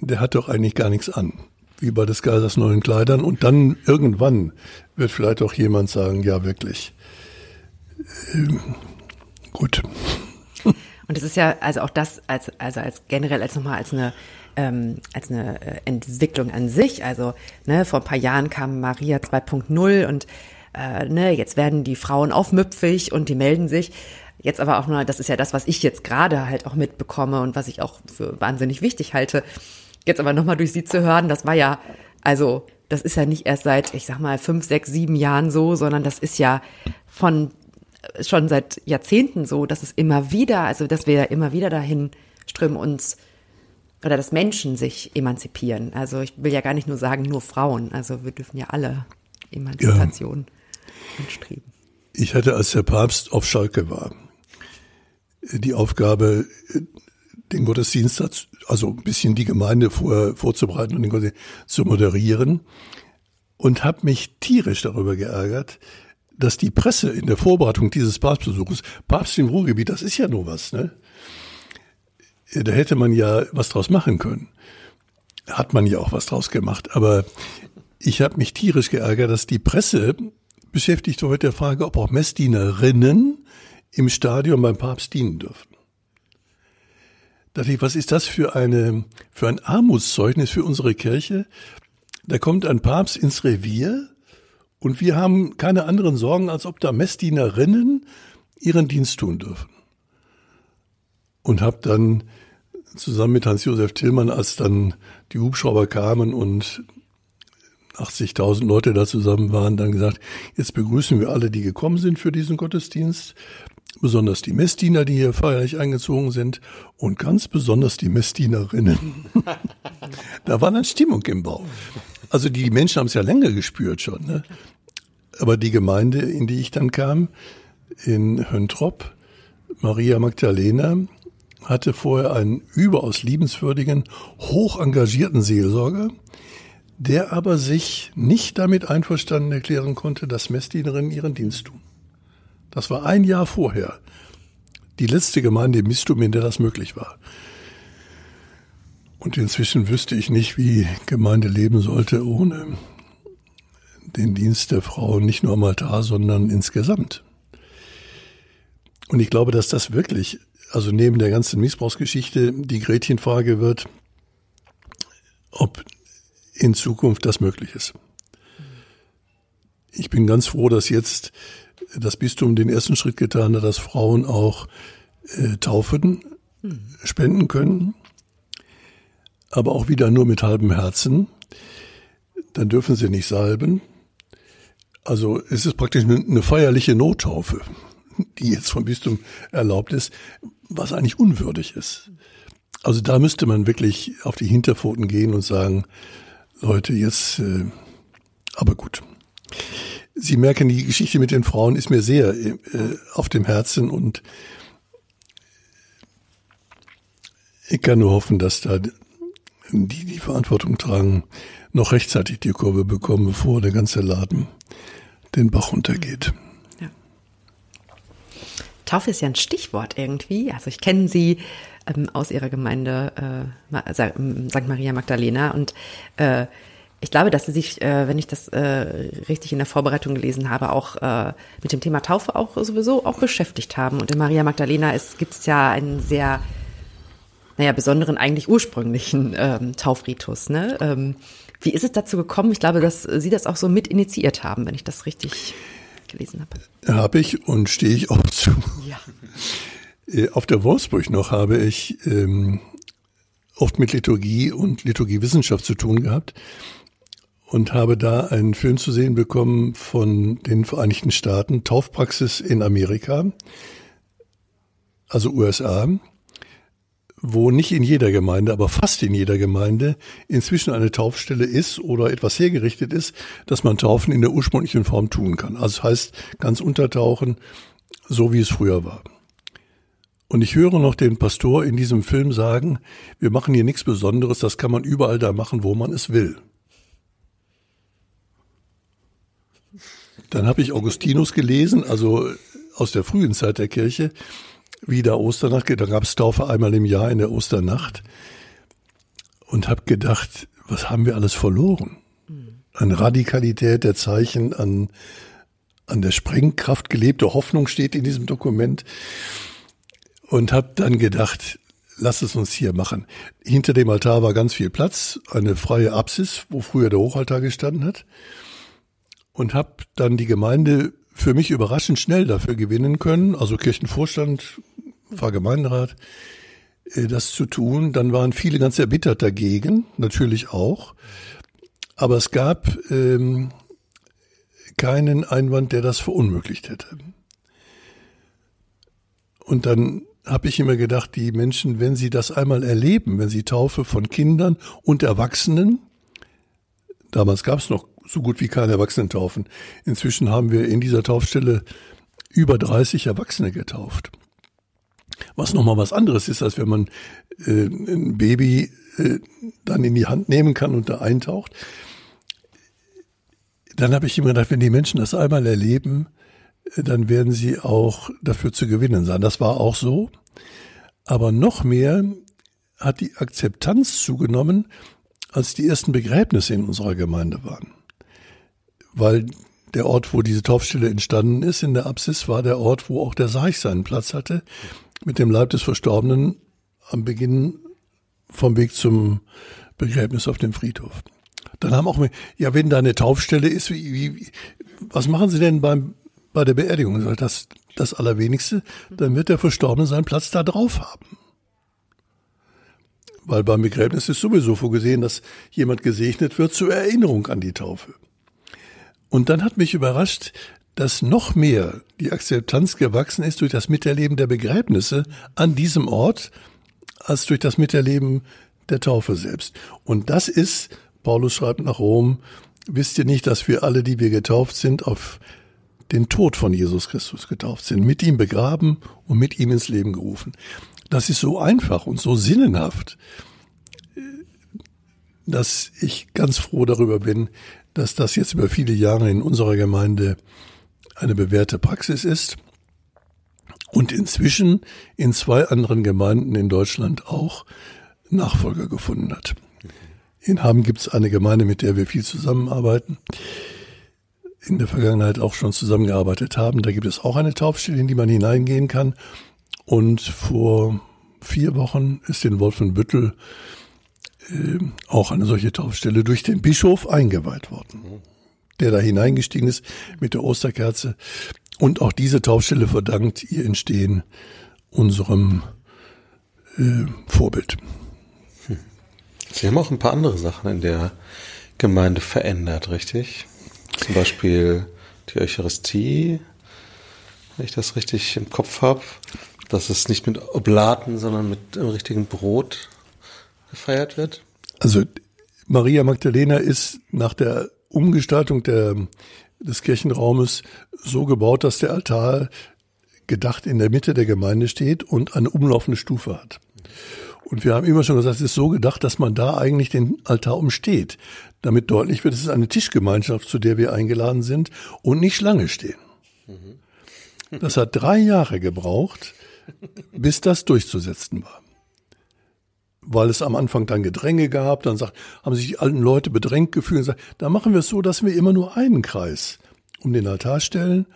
der hat doch eigentlich gar nichts an. Wie bei des Kaisers neuen Kleidern. Und dann irgendwann wird vielleicht auch jemand sagen, ja, wirklich. Ähm, gut. Und es ist ja also auch das als also als generell als nochmal als eine ähm, als eine äh, Entwicklung an sich. Also ne, vor ein paar Jahren kam Maria 2.0 und äh, ne, jetzt werden die Frauen aufmüpfig und die melden sich. Jetzt aber auch nur, das ist ja das, was ich jetzt gerade halt auch mitbekomme und was ich auch für wahnsinnig wichtig halte. Jetzt aber nochmal durch sie zu hören, das war ja, also das ist ja nicht erst seit, ich sag mal, fünf, sechs, sieben Jahren so, sondern das ist ja von schon seit Jahrzehnten so, dass es immer wieder, also dass wir immer wieder dahin strömen, uns oder dass Menschen sich emanzipieren. Also ich will ja gar nicht nur sagen, nur Frauen. Also wir dürfen ja alle Emanzipation ja. anstreben. Ich hatte, als der Papst auf Schalke war, die Aufgabe, den Gottesdienst, also ein bisschen die Gemeinde vor, vorzubereiten und den Gottesdienst zu moderieren und habe mich tierisch darüber geärgert, dass die Presse in der Vorbereitung dieses Papstbesuches, Papst im Ruhrgebiet, das ist ja nur was, ne? Da hätte man ja was draus machen können. Hat man ja auch was draus gemacht. Aber ich habe mich tierisch geärgert, dass die Presse beschäftigt mit der Frage, ob auch Messdienerinnen im Stadion beim Papst dienen dürfen. Da dachte ich, was ist das für eine, für ein Armutszeugnis für unsere Kirche? Da kommt ein Papst ins Revier und wir haben keine anderen Sorgen, als ob da Messdienerinnen ihren Dienst tun dürfen. Und habe dann zusammen mit Hans-Josef Tillmann, als dann die Hubschrauber kamen und 80.000 Leute da zusammen waren, dann gesagt, jetzt begrüßen wir alle, die gekommen sind für diesen Gottesdienst, besonders die Messdiener, die hier feierlich eingezogen sind und ganz besonders die Messdienerinnen. da war dann Stimmung im Bau. Also die Menschen haben es ja länger gespürt schon. Ne? Aber die Gemeinde, in die ich dann kam, in Höntrop, Maria Magdalena, hatte vorher einen überaus liebenswürdigen, hoch engagierten Seelsorger, der aber sich nicht damit einverstanden erklären konnte, dass Messdienerinnen ihren Dienst tun. Das war ein Jahr vorher. Die letzte Gemeinde im Bistum, in der das möglich war. Und inzwischen wüsste ich nicht, wie Gemeinde leben sollte ohne den Dienst der Frau nicht nur am Altar, sondern insgesamt. Und ich glaube, dass das wirklich, also neben der ganzen Missbrauchsgeschichte, die Gretchenfrage wird, ob in Zukunft das möglich ist. Ich bin ganz froh, dass jetzt das Bistum den ersten Schritt getan hat, dass Frauen auch äh, taufen, spenden können, aber auch wieder nur mit halbem Herzen. Dann dürfen sie nicht salben. Also es ist praktisch eine, feierliche Nottaufe, die jetzt vom Bistum erlaubt ist, was eigentlich unwürdig ist. Also da müsste man wirklich auf die Hinterpfoten gehen und sagen, Leute, jetzt, äh, aber gut. Sie merken, die Geschichte mit den Frauen ist mir sehr äh, auf dem Herzen und ich kann nur hoffen, dass da die die Verantwortung tragen, noch rechtzeitig die Kurve bekommen, bevor der ganze Laden den Bach runtergeht. Ja. Taufe ist ja ein Stichwort irgendwie. Also ich kenne sie ähm, aus ihrer Gemeinde äh, St. Maria Magdalena und äh, ich glaube, dass sie sich, äh, wenn ich das äh, richtig in der Vorbereitung gelesen habe, auch äh, mit dem Thema Taufe auch sowieso auch beschäftigt haben. Und in Maria Magdalena gibt es ja einen sehr, naja, besonderen, eigentlich ursprünglichen ähm, Taufritus. Ne? Ähm, wie ist es dazu gekommen? Ich glaube, dass Sie das auch so mit initiiert haben, wenn ich das richtig gelesen habe. Habe ich und stehe ich auch zu. Ja. Äh, auf der Wolfsburg noch habe ich ähm, oft mit Liturgie und Liturgiewissenschaft zu tun gehabt und habe da einen Film zu sehen bekommen von den Vereinigten Staaten, Taufpraxis in Amerika, also USA, wo nicht in jeder Gemeinde, aber fast in jeder Gemeinde inzwischen eine Taufstelle ist oder etwas hergerichtet ist, dass man Taufen in der ursprünglichen Form tun kann. Also das heißt, ganz untertauchen, so wie es früher war. Und ich höre noch den Pastor in diesem Film sagen, wir machen hier nichts Besonderes, das kann man überall da machen, wo man es will. Dann habe ich Augustinus gelesen, also aus der frühen Zeit der Kirche, wie der Osternacht, da gab es Taufe einmal im Jahr in der Osternacht und habe gedacht, was haben wir alles verloren? An Radikalität der Zeichen, an, an der Sprengkraft gelebte Hoffnung steht in diesem Dokument und habe dann gedacht, lass es uns hier machen. Hinter dem Altar war ganz viel Platz, eine freie Apsis, wo früher der Hochaltar gestanden hat. Und habe dann die Gemeinde für mich überraschend schnell dafür gewinnen können, also Kirchenvorstand, Pfarrgemeinderat, äh, das zu tun. Dann waren viele ganz erbittert dagegen, natürlich auch. Aber es gab ähm, keinen Einwand, der das verunmöglicht hätte. Und dann habe ich immer gedacht, die Menschen, wenn sie das einmal erleben, wenn sie Taufe von Kindern und Erwachsenen, damals gab es noch so gut wie keine Erwachsenentaufen, inzwischen haben wir in dieser Taufstelle über 30 Erwachsene getauft. Was nochmal was anderes ist, als wenn man äh, ein Baby äh, dann in die Hand nehmen kann und da eintaucht. Dann habe ich immer gedacht, wenn die Menschen das einmal erleben, dann werden sie auch dafür zu gewinnen sein. Das war auch so. Aber noch mehr hat die Akzeptanz zugenommen, als die ersten Begräbnisse in unserer Gemeinde waren. Weil der Ort, wo diese Taufstelle entstanden ist, in der Apsis, war der Ort, wo auch der Sarg seinen Platz hatte, mit dem Leib des Verstorbenen am Beginn vom Weg zum Begräbnis auf dem Friedhof. Dann haben auch, ja, wenn da eine Taufstelle ist, wie, wie, was machen Sie denn beim bei der Beerdigung, das das Allerwenigste, dann wird der Verstorbene seinen Platz da drauf haben. Weil beim Begräbnis ist sowieso vorgesehen, dass jemand gesegnet wird zur Erinnerung an die Taufe. Und dann hat mich überrascht, dass noch mehr die Akzeptanz gewachsen ist durch das Miterleben der Begräbnisse an diesem Ort, als durch das Miterleben der Taufe selbst. Und das ist, Paulus schreibt nach Rom, wisst ihr nicht, dass wir alle, die wir getauft sind, auf den Tod von Jesus Christus getauft sind, mit ihm begraben und mit ihm ins Leben gerufen. Das ist so einfach und so sinnenhaft, dass ich ganz froh darüber bin, dass das jetzt über viele Jahre in unserer Gemeinde eine bewährte Praxis ist und inzwischen in zwei anderen Gemeinden in Deutschland auch Nachfolger gefunden hat. In Hamm gibt es eine Gemeinde, mit der wir viel zusammenarbeiten in der Vergangenheit auch schon zusammengearbeitet haben. Da gibt es auch eine Taufstelle, in die man hineingehen kann. Und vor vier Wochen ist in Wolfenbüttel äh, auch eine solche Taufstelle durch den Bischof eingeweiht worden, der da hineingestiegen ist mit der Osterkerze. Und auch diese Taufstelle verdankt ihr Entstehen unserem äh, Vorbild. Sie haben auch ein paar andere Sachen in der Gemeinde verändert, richtig? Zum Beispiel die Eucharistie, wenn ich das richtig im Kopf habe, dass es nicht mit Oblaten, sondern mit dem richtigen Brot gefeiert wird. Also Maria Magdalena ist nach der Umgestaltung der, des Kirchenraumes so gebaut, dass der Altar gedacht in der Mitte der Gemeinde steht und eine umlaufende Stufe hat. Und wir haben immer schon gesagt, es ist so gedacht, dass man da eigentlich den Altar umsteht damit deutlich wird, es ist eine Tischgemeinschaft, zu der wir eingeladen sind und nicht Schlange stehen. Das hat drei Jahre gebraucht, bis das durchzusetzen war. Weil es am Anfang dann Gedränge gab, dann sagt, haben sich die alten Leute bedrängt gefühlt und gesagt, da machen wir es so, dass wir immer nur einen Kreis um den Altar stellen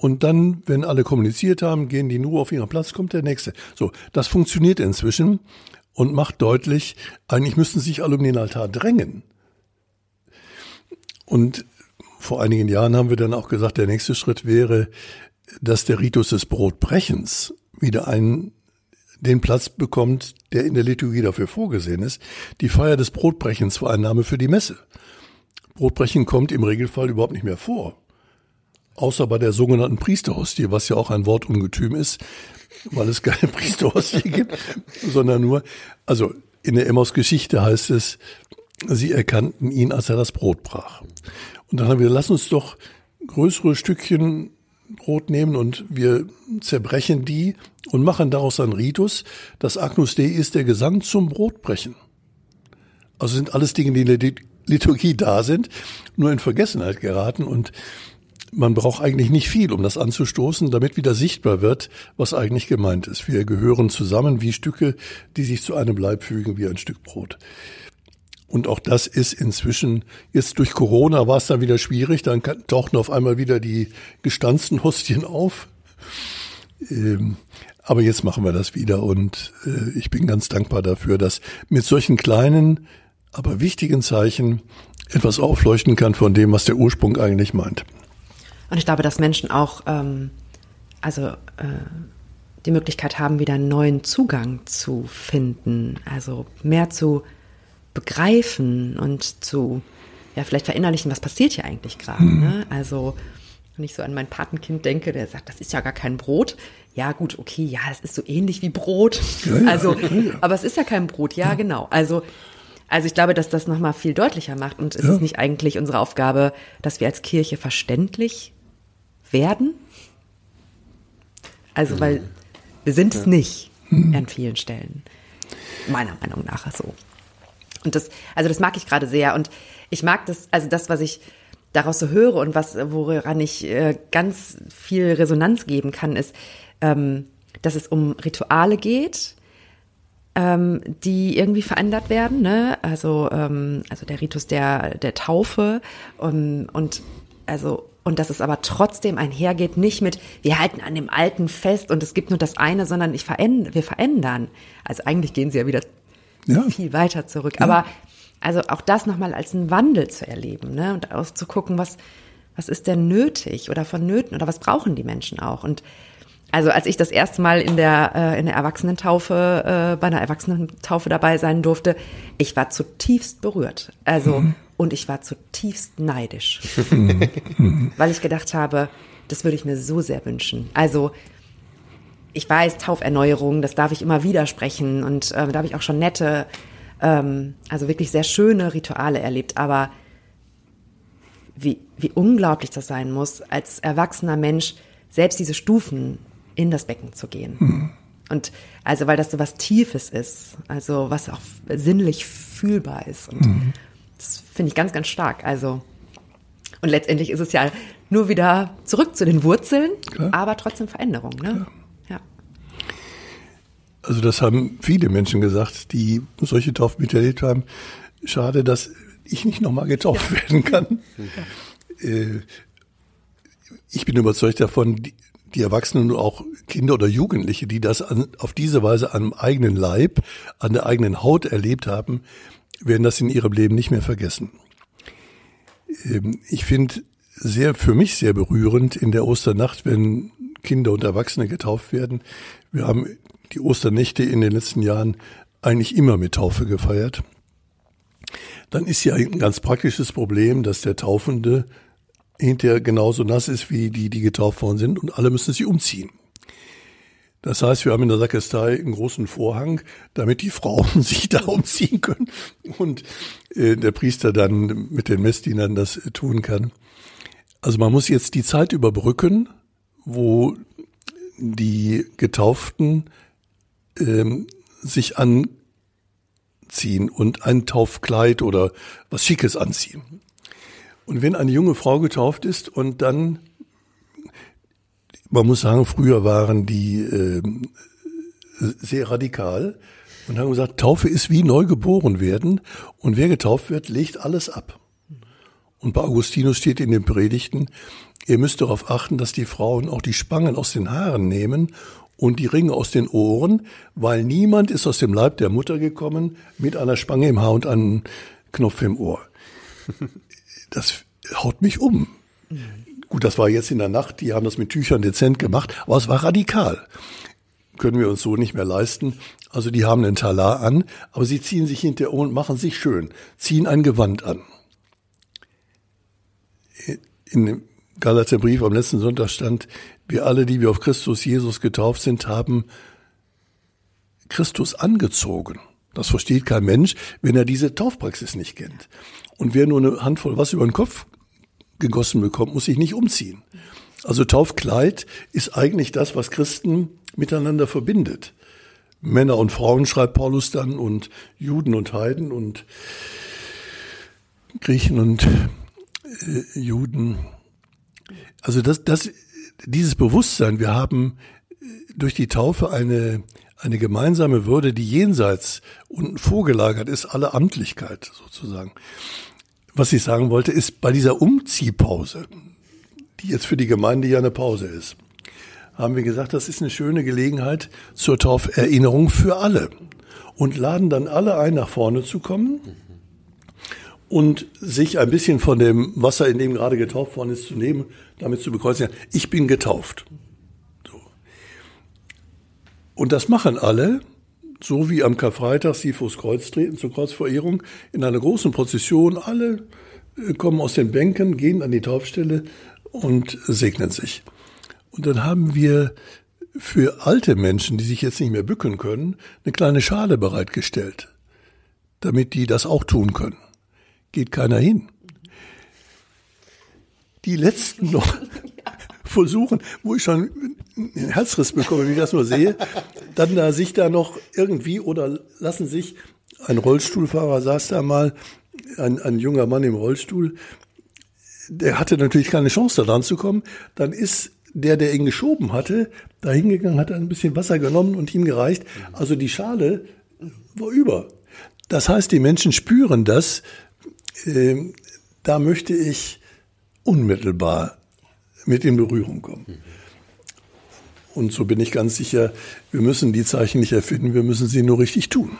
und dann, wenn alle kommuniziert haben, gehen die nur auf ihren Platz, kommt der nächste. So, das funktioniert inzwischen und macht deutlich, eigentlich müssten sich alle um den Altar drängen. Und vor einigen Jahren haben wir dann auch gesagt, der nächste Schritt wäre, dass der Ritus des Brotbrechens wieder einen den Platz bekommt, der in der Liturgie dafür vorgesehen ist. Die Feier des Brotbrechens war ein Name für die Messe. Brotbrechen kommt im Regelfall überhaupt nicht mehr vor. Außer bei der sogenannten Priesterhostie, was ja auch ein Wortungetüm ist, weil es keine Priesterhostie gibt, sondern nur, also in der Emmaus-Geschichte heißt es, Sie erkannten ihn, als er das Brot brach. Und dann haben wir, lass uns doch größere Stückchen Brot nehmen und wir zerbrechen die und machen daraus einen Ritus. Das Agnus Dei ist der Gesang zum Brotbrechen. Also sind alles Dinge, die in der Liturgie da sind, nur in Vergessenheit geraten und man braucht eigentlich nicht viel, um das anzustoßen, damit wieder sichtbar wird, was eigentlich gemeint ist. Wir gehören zusammen wie Stücke, die sich zu einem Leib fügen, wie ein Stück Brot. Und auch das ist inzwischen, jetzt durch Corona war es dann wieder schwierig, dann tauchten auf einmal wieder die gestanzten Hostien auf. Ähm, aber jetzt machen wir das wieder und äh, ich bin ganz dankbar dafür, dass mit solchen kleinen, aber wichtigen Zeichen etwas aufleuchten kann von dem, was der Ursprung eigentlich meint. Und ich glaube, dass Menschen auch ähm, also äh, die Möglichkeit haben, wieder einen neuen Zugang zu finden, also mehr zu begreifen und zu ja vielleicht verinnerlichen, was passiert hier eigentlich gerade. Mhm. Ne? Also wenn ich so an mein Patenkind denke, der sagt, das ist ja gar kein Brot. Ja, gut, okay, ja, das ist so ähnlich wie Brot. Ja, also, ja. aber es ist ja kein Brot, ja, genau. Also, also ich glaube, dass das nochmal viel deutlicher macht. Und ist es nicht eigentlich unsere Aufgabe, dass wir als Kirche verständlich werden? Also, weil wir sind es nicht an vielen Stellen. Meiner Meinung nach so. Und das, also das mag ich gerade sehr. Und ich mag das, also das, was ich daraus so höre und was, woran ich äh, ganz viel Resonanz geben kann, ist, ähm, dass es um Rituale geht, ähm, die irgendwie verändert werden. Ne? Also, ähm, also der Ritus der, der Taufe um, und also und dass es aber trotzdem einhergeht, nicht mit, wir halten an dem Alten fest und es gibt nur das eine, sondern ich veränd wir verändern. Also eigentlich gehen sie ja wieder ja. viel weiter zurück. Ja. Aber also auch das nochmal als einen Wandel zu erleben ne? und auch zu gucken, was, was ist denn nötig oder vonnöten oder was brauchen die Menschen auch. Und also als ich das erste Mal in der, äh, in der Erwachsenentaufe, äh, bei einer Erwachsenentaufe dabei sein durfte, ich war zutiefst berührt. Also, mhm. und ich war zutiefst neidisch. weil ich gedacht habe, das würde ich mir so sehr wünschen. Also, ich weiß, Tauferneuerung, das darf ich immer wieder sprechen und äh, da habe ich auch schon nette ähm, also wirklich sehr schöne Rituale erlebt, aber wie, wie unglaublich das sein muss, als erwachsener Mensch selbst diese Stufen in das Becken zu gehen. Mhm. Und also, weil das so was Tiefes ist, also was auch sinnlich fühlbar ist. Und mhm. das finde ich ganz, ganz stark. Also, und letztendlich ist es ja nur wieder zurück zu den Wurzeln, Klar. aber trotzdem Veränderung. Ne? Klar. Also das haben viele Menschen gesagt, die solche Taufen miterlebt haben. Schade, dass ich nicht nochmal getauft ja. werden kann. Äh, ich bin überzeugt davon, die Erwachsenen und auch Kinder oder Jugendliche, die das an, auf diese Weise am eigenen Leib, an der eigenen Haut erlebt haben, werden das in ihrem Leben nicht mehr vergessen. Ähm, ich finde sehr, für mich sehr berührend in der Osternacht, wenn Kinder und Erwachsene getauft werden. Wir haben die Osternächte in den letzten Jahren eigentlich immer mit Taufe gefeiert. Dann ist ja ein ganz praktisches Problem, dass der Taufende hinterher genauso nass ist wie die, die getauft worden sind und alle müssen sich umziehen. Das heißt, wir haben in der Sakristei einen großen Vorhang, damit die Frauen sich da umziehen können und äh, der Priester dann mit den Messdienern das tun kann. Also man muss jetzt die Zeit überbrücken, wo die Getauften ähm, sich anziehen und ein Taufkleid oder was Schickes anziehen. Und wenn eine junge Frau getauft ist und dann, man muss sagen, früher waren die äh, sehr radikal und haben gesagt, Taufe ist wie neu geboren werden und wer getauft wird, legt alles ab. Und bei Augustinus steht in den Predigten, ihr müsst darauf achten, dass die Frauen auch die Spangen aus den Haaren nehmen und die Ringe aus den Ohren, weil niemand ist aus dem Leib der Mutter gekommen mit einer Spange im Haar und einem Knopf im Ohr. Das haut mich um. Gut, das war jetzt in der Nacht, die haben das mit Tüchern dezent gemacht, aber es war radikal. Können wir uns so nicht mehr leisten. Also die haben einen Talar an, aber sie ziehen sich hinter und machen sich schön, ziehen ein Gewand an. In Galaterbrief am letzten Sonntag stand, wir alle, die wir auf Christus Jesus getauft sind, haben Christus angezogen. Das versteht kein Mensch, wenn er diese Taufpraxis nicht kennt. Und wer nur eine Handvoll was über den Kopf gegossen bekommt, muss sich nicht umziehen. Also Taufkleid ist eigentlich das, was Christen miteinander verbindet. Männer und Frauen schreibt Paulus dann und Juden und Heiden und Griechen und äh, Juden. Also das, das dieses Bewusstsein, wir haben durch die Taufe eine, eine gemeinsame Würde, die jenseits und vorgelagert ist, alle Amtlichkeit sozusagen. Was ich sagen wollte, ist bei dieser Umziehpause, die jetzt für die Gemeinde ja eine Pause ist, haben wir gesagt, das ist eine schöne Gelegenheit zur Tauferinnerung für alle. Und laden dann alle ein, nach vorne zu kommen und sich ein bisschen von dem Wasser, in dem gerade getauft worden ist, zu nehmen, damit zu bekreuzen. Ich bin getauft. So. Und das machen alle, so wie am Karfreitag sie vors Kreuz treten zur Kreuzverehrung, in einer großen Prozession. Alle äh, kommen aus den Bänken, gehen an die Taufstelle und segnen sich. Und dann haben wir für alte Menschen, die sich jetzt nicht mehr bücken können, eine kleine Schale bereitgestellt, damit die das auch tun können geht keiner hin. Die letzten noch versuchen, wo ich schon einen Herzriss bekomme, wie ich das nur sehe, dann da sich da noch irgendwie oder lassen sich, ein Rollstuhlfahrer saß da mal, ein, ein junger Mann im Rollstuhl, der hatte natürlich keine Chance da dran zu kommen, dann ist der, der ihn geschoben hatte, da hingegangen, hat ein bisschen Wasser genommen und ihm gereicht. Also die Schale war über. Das heißt, die Menschen spüren das, äh, da möchte ich unmittelbar mit in Berührung kommen. Und so bin ich ganz sicher, wir müssen die Zeichen nicht erfinden, wir müssen sie nur richtig tun.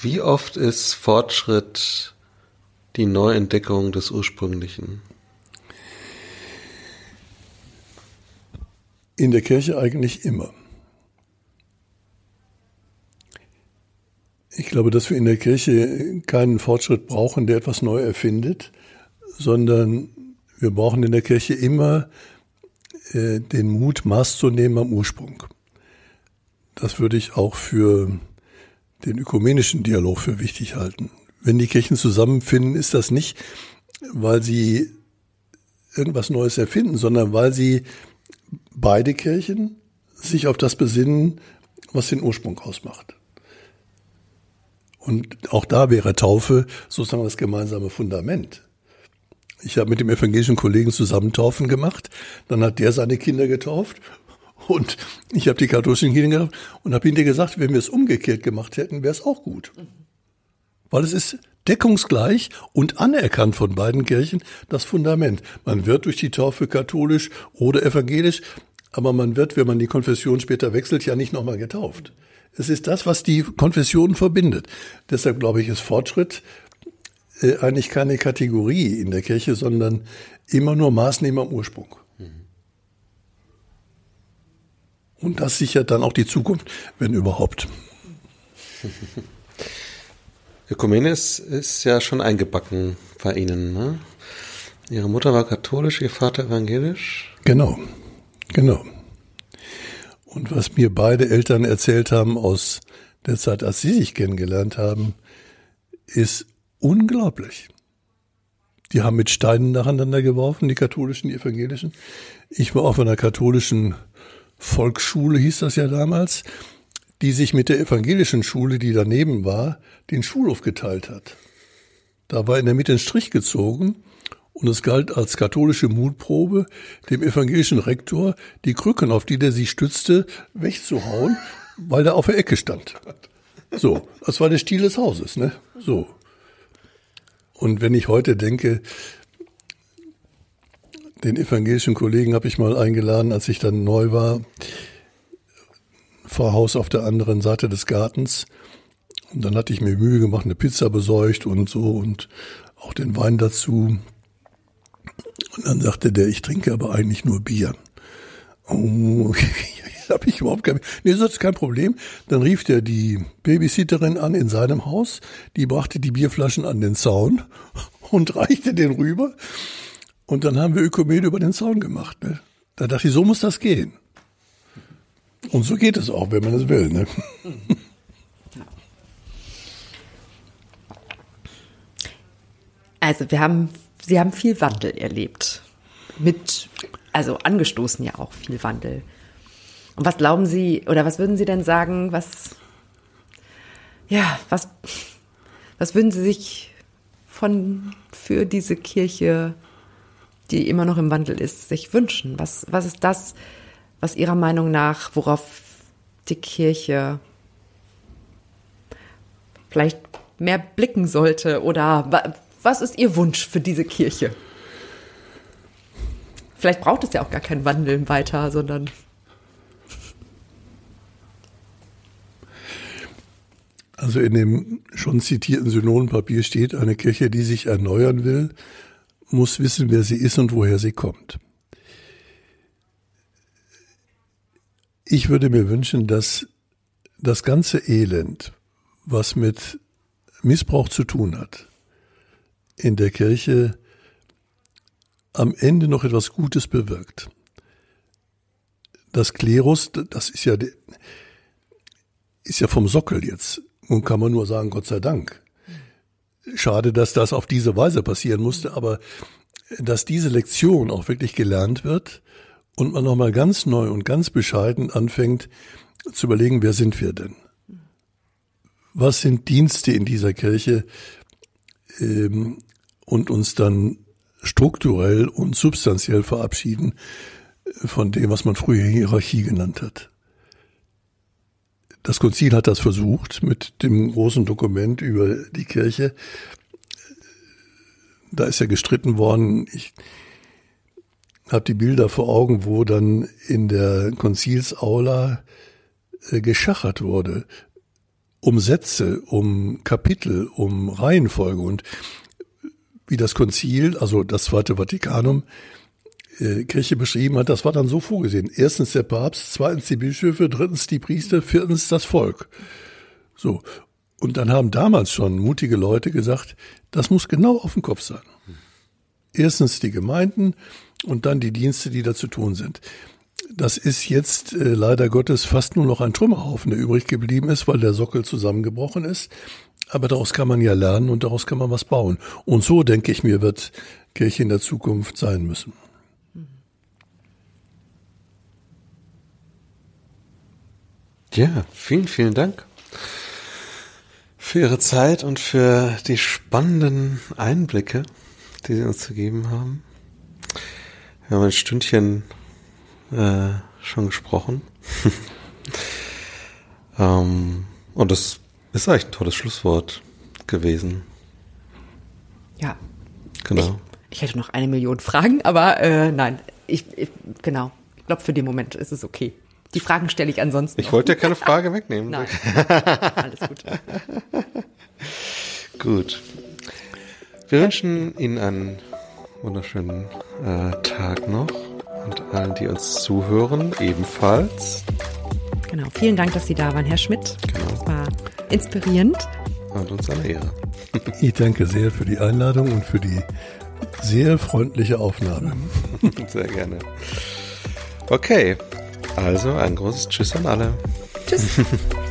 Wie oft ist Fortschritt die Neuentdeckung des Ursprünglichen? In der Kirche eigentlich immer. Ich glaube, dass wir in der Kirche keinen Fortschritt brauchen, der etwas neu erfindet, sondern wir brauchen in der Kirche immer äh, den Mut, Maß zu nehmen am Ursprung. Das würde ich auch für den ökumenischen Dialog für wichtig halten. Wenn die Kirchen zusammenfinden, ist das nicht, weil sie irgendwas Neues erfinden, sondern weil sie beide Kirchen sich auf das besinnen, was den Ursprung ausmacht. Und auch da wäre Taufe sozusagen das gemeinsame Fundament. Ich habe mit dem evangelischen Kollegen zusammen Taufen gemacht. Dann hat der seine Kinder getauft und ich habe die katholischen Kinder getauft und habe hinterher gesagt, wenn wir es umgekehrt gemacht hätten, wäre es auch gut. Weil es ist deckungsgleich und anerkannt von beiden Kirchen das Fundament. Man wird durch die Taufe katholisch oder evangelisch, aber man wird, wenn man die Konfession später wechselt, ja nicht nochmal getauft. Es ist das, was die Konfessionen verbindet. Deshalb glaube ich, ist Fortschritt äh, eigentlich keine Kategorie in der Kirche, sondern immer nur Maßnehmer am Ursprung. Und das sichert dann auch die Zukunft, wenn überhaupt. Ökumene ist, ist ja schon eingebacken bei Ihnen. Ne? Ihre Mutter war katholisch, Ihr Vater evangelisch? Genau, genau. Und was mir beide Eltern erzählt haben aus der Zeit, als sie sich kennengelernt haben, ist unglaublich. Die haben mit Steinen nacheinander geworfen, die katholischen, die evangelischen. Ich war auf einer katholischen Volksschule, hieß das ja damals, die sich mit der evangelischen Schule, die daneben war, den Schulhof geteilt hat. Da war in der Mitte ein Strich gezogen und es galt als katholische Mutprobe, dem evangelischen Rektor die Krücken, auf die der sich stützte, wegzuhauen, weil er auf der Ecke stand. So, das war der Stil des Hauses, ne? So. Und wenn ich heute denke, den evangelischen Kollegen habe ich mal eingeladen, als ich dann neu war, Pfarrhaus auf der anderen Seite des Gartens. Und dann hatte ich mir Mühe gemacht, eine Pizza besorgt und so und auch den Wein dazu. Und dann sagte der, ich trinke aber eigentlich nur Bier. Oh, habe ich überhaupt kein, nee, das ist kein Problem. Dann rief der die Babysitterin an in seinem Haus, die brachte die Bierflaschen an den Zaun und reichte den rüber. Und dann haben wir Ökumene über den Zaun gemacht. Ne? Da dachte ich, so muss das gehen. Und so geht es auch, wenn man es will. Ne? Also wir haben Sie haben viel Wandel erlebt. Mit, also angestoßen ja auch viel Wandel. Und was glauben Sie, oder was würden Sie denn sagen, was, ja, was, was würden Sie sich von, für diese Kirche, die immer noch im Wandel ist, sich wünschen? Was, was ist das, was Ihrer Meinung nach, worauf die Kirche vielleicht mehr blicken sollte oder was ist Ihr Wunsch für diese Kirche? Vielleicht braucht es ja auch gar kein Wandeln weiter, sondern. Also in dem schon zitierten Synonenpapier steht, eine Kirche, die sich erneuern will, muss wissen, wer sie ist und woher sie kommt. Ich würde mir wünschen, dass das ganze Elend, was mit Missbrauch zu tun hat, in der Kirche am Ende noch etwas Gutes bewirkt. Das Klerus, das ist ja, ist ja vom Sockel jetzt. Nun kann man nur sagen, Gott sei Dank. Schade, dass das auf diese Weise passieren musste, aber dass diese Lektion auch wirklich gelernt wird und man nochmal ganz neu und ganz bescheiden anfängt zu überlegen, wer sind wir denn? Was sind Dienste in dieser Kirche? Ähm, und uns dann strukturell und substanziell verabschieden von dem, was man früher Hierarchie genannt hat. Das Konzil hat das versucht mit dem großen Dokument über die Kirche. Da ist ja gestritten worden. Ich habe die Bilder vor Augen, wo dann in der Konzilsaula äh, geschachert wurde. Um Sätze, um Kapitel, um Reihenfolge. Und wie das Konzil, also das Zweite Vatikanum, äh, Kirche beschrieben hat, das war dann so vorgesehen. Erstens der Papst, zweitens die Bischöfe, drittens die Priester, viertens das Volk. So. Und dann haben damals schon mutige Leute gesagt, das muss genau auf dem Kopf sein. Erstens die Gemeinden und dann die Dienste, die da zu tun sind. Das ist jetzt äh, leider Gottes fast nur noch ein Trümmerhaufen, der übrig geblieben ist, weil der Sockel zusammengebrochen ist. Aber daraus kann man ja lernen und daraus kann man was bauen. Und so, denke ich mir, wird Kirche in der Zukunft sein müssen. Ja, vielen, vielen Dank für Ihre Zeit und für die spannenden Einblicke, die Sie uns gegeben haben. Wir haben ein Stündchen äh, schon gesprochen. ähm, und das ist eigentlich ein tolles Schlusswort gewesen. Ja. Genau. Ich, ich hätte noch eine Million Fragen, aber äh, nein, ich, ich genau. Ich glaube, für den Moment ist es okay. Die Fragen stelle ich ansonsten. Ich wollte ja keine Frage wegnehmen. Nein. Alles gut. gut. Wir wünschen Ihnen einen wunderschönen äh, Tag noch und allen, die uns zuhören, ebenfalls. Genau. Vielen Dank, dass Sie da waren, Herr Schmidt. Genau. Das war inspirierend. Und uns eine Ehre. Ich danke sehr für die Einladung und für die sehr freundliche Aufnahme. Sehr gerne. Okay, also ein großes Tschüss an alle. Tschüss.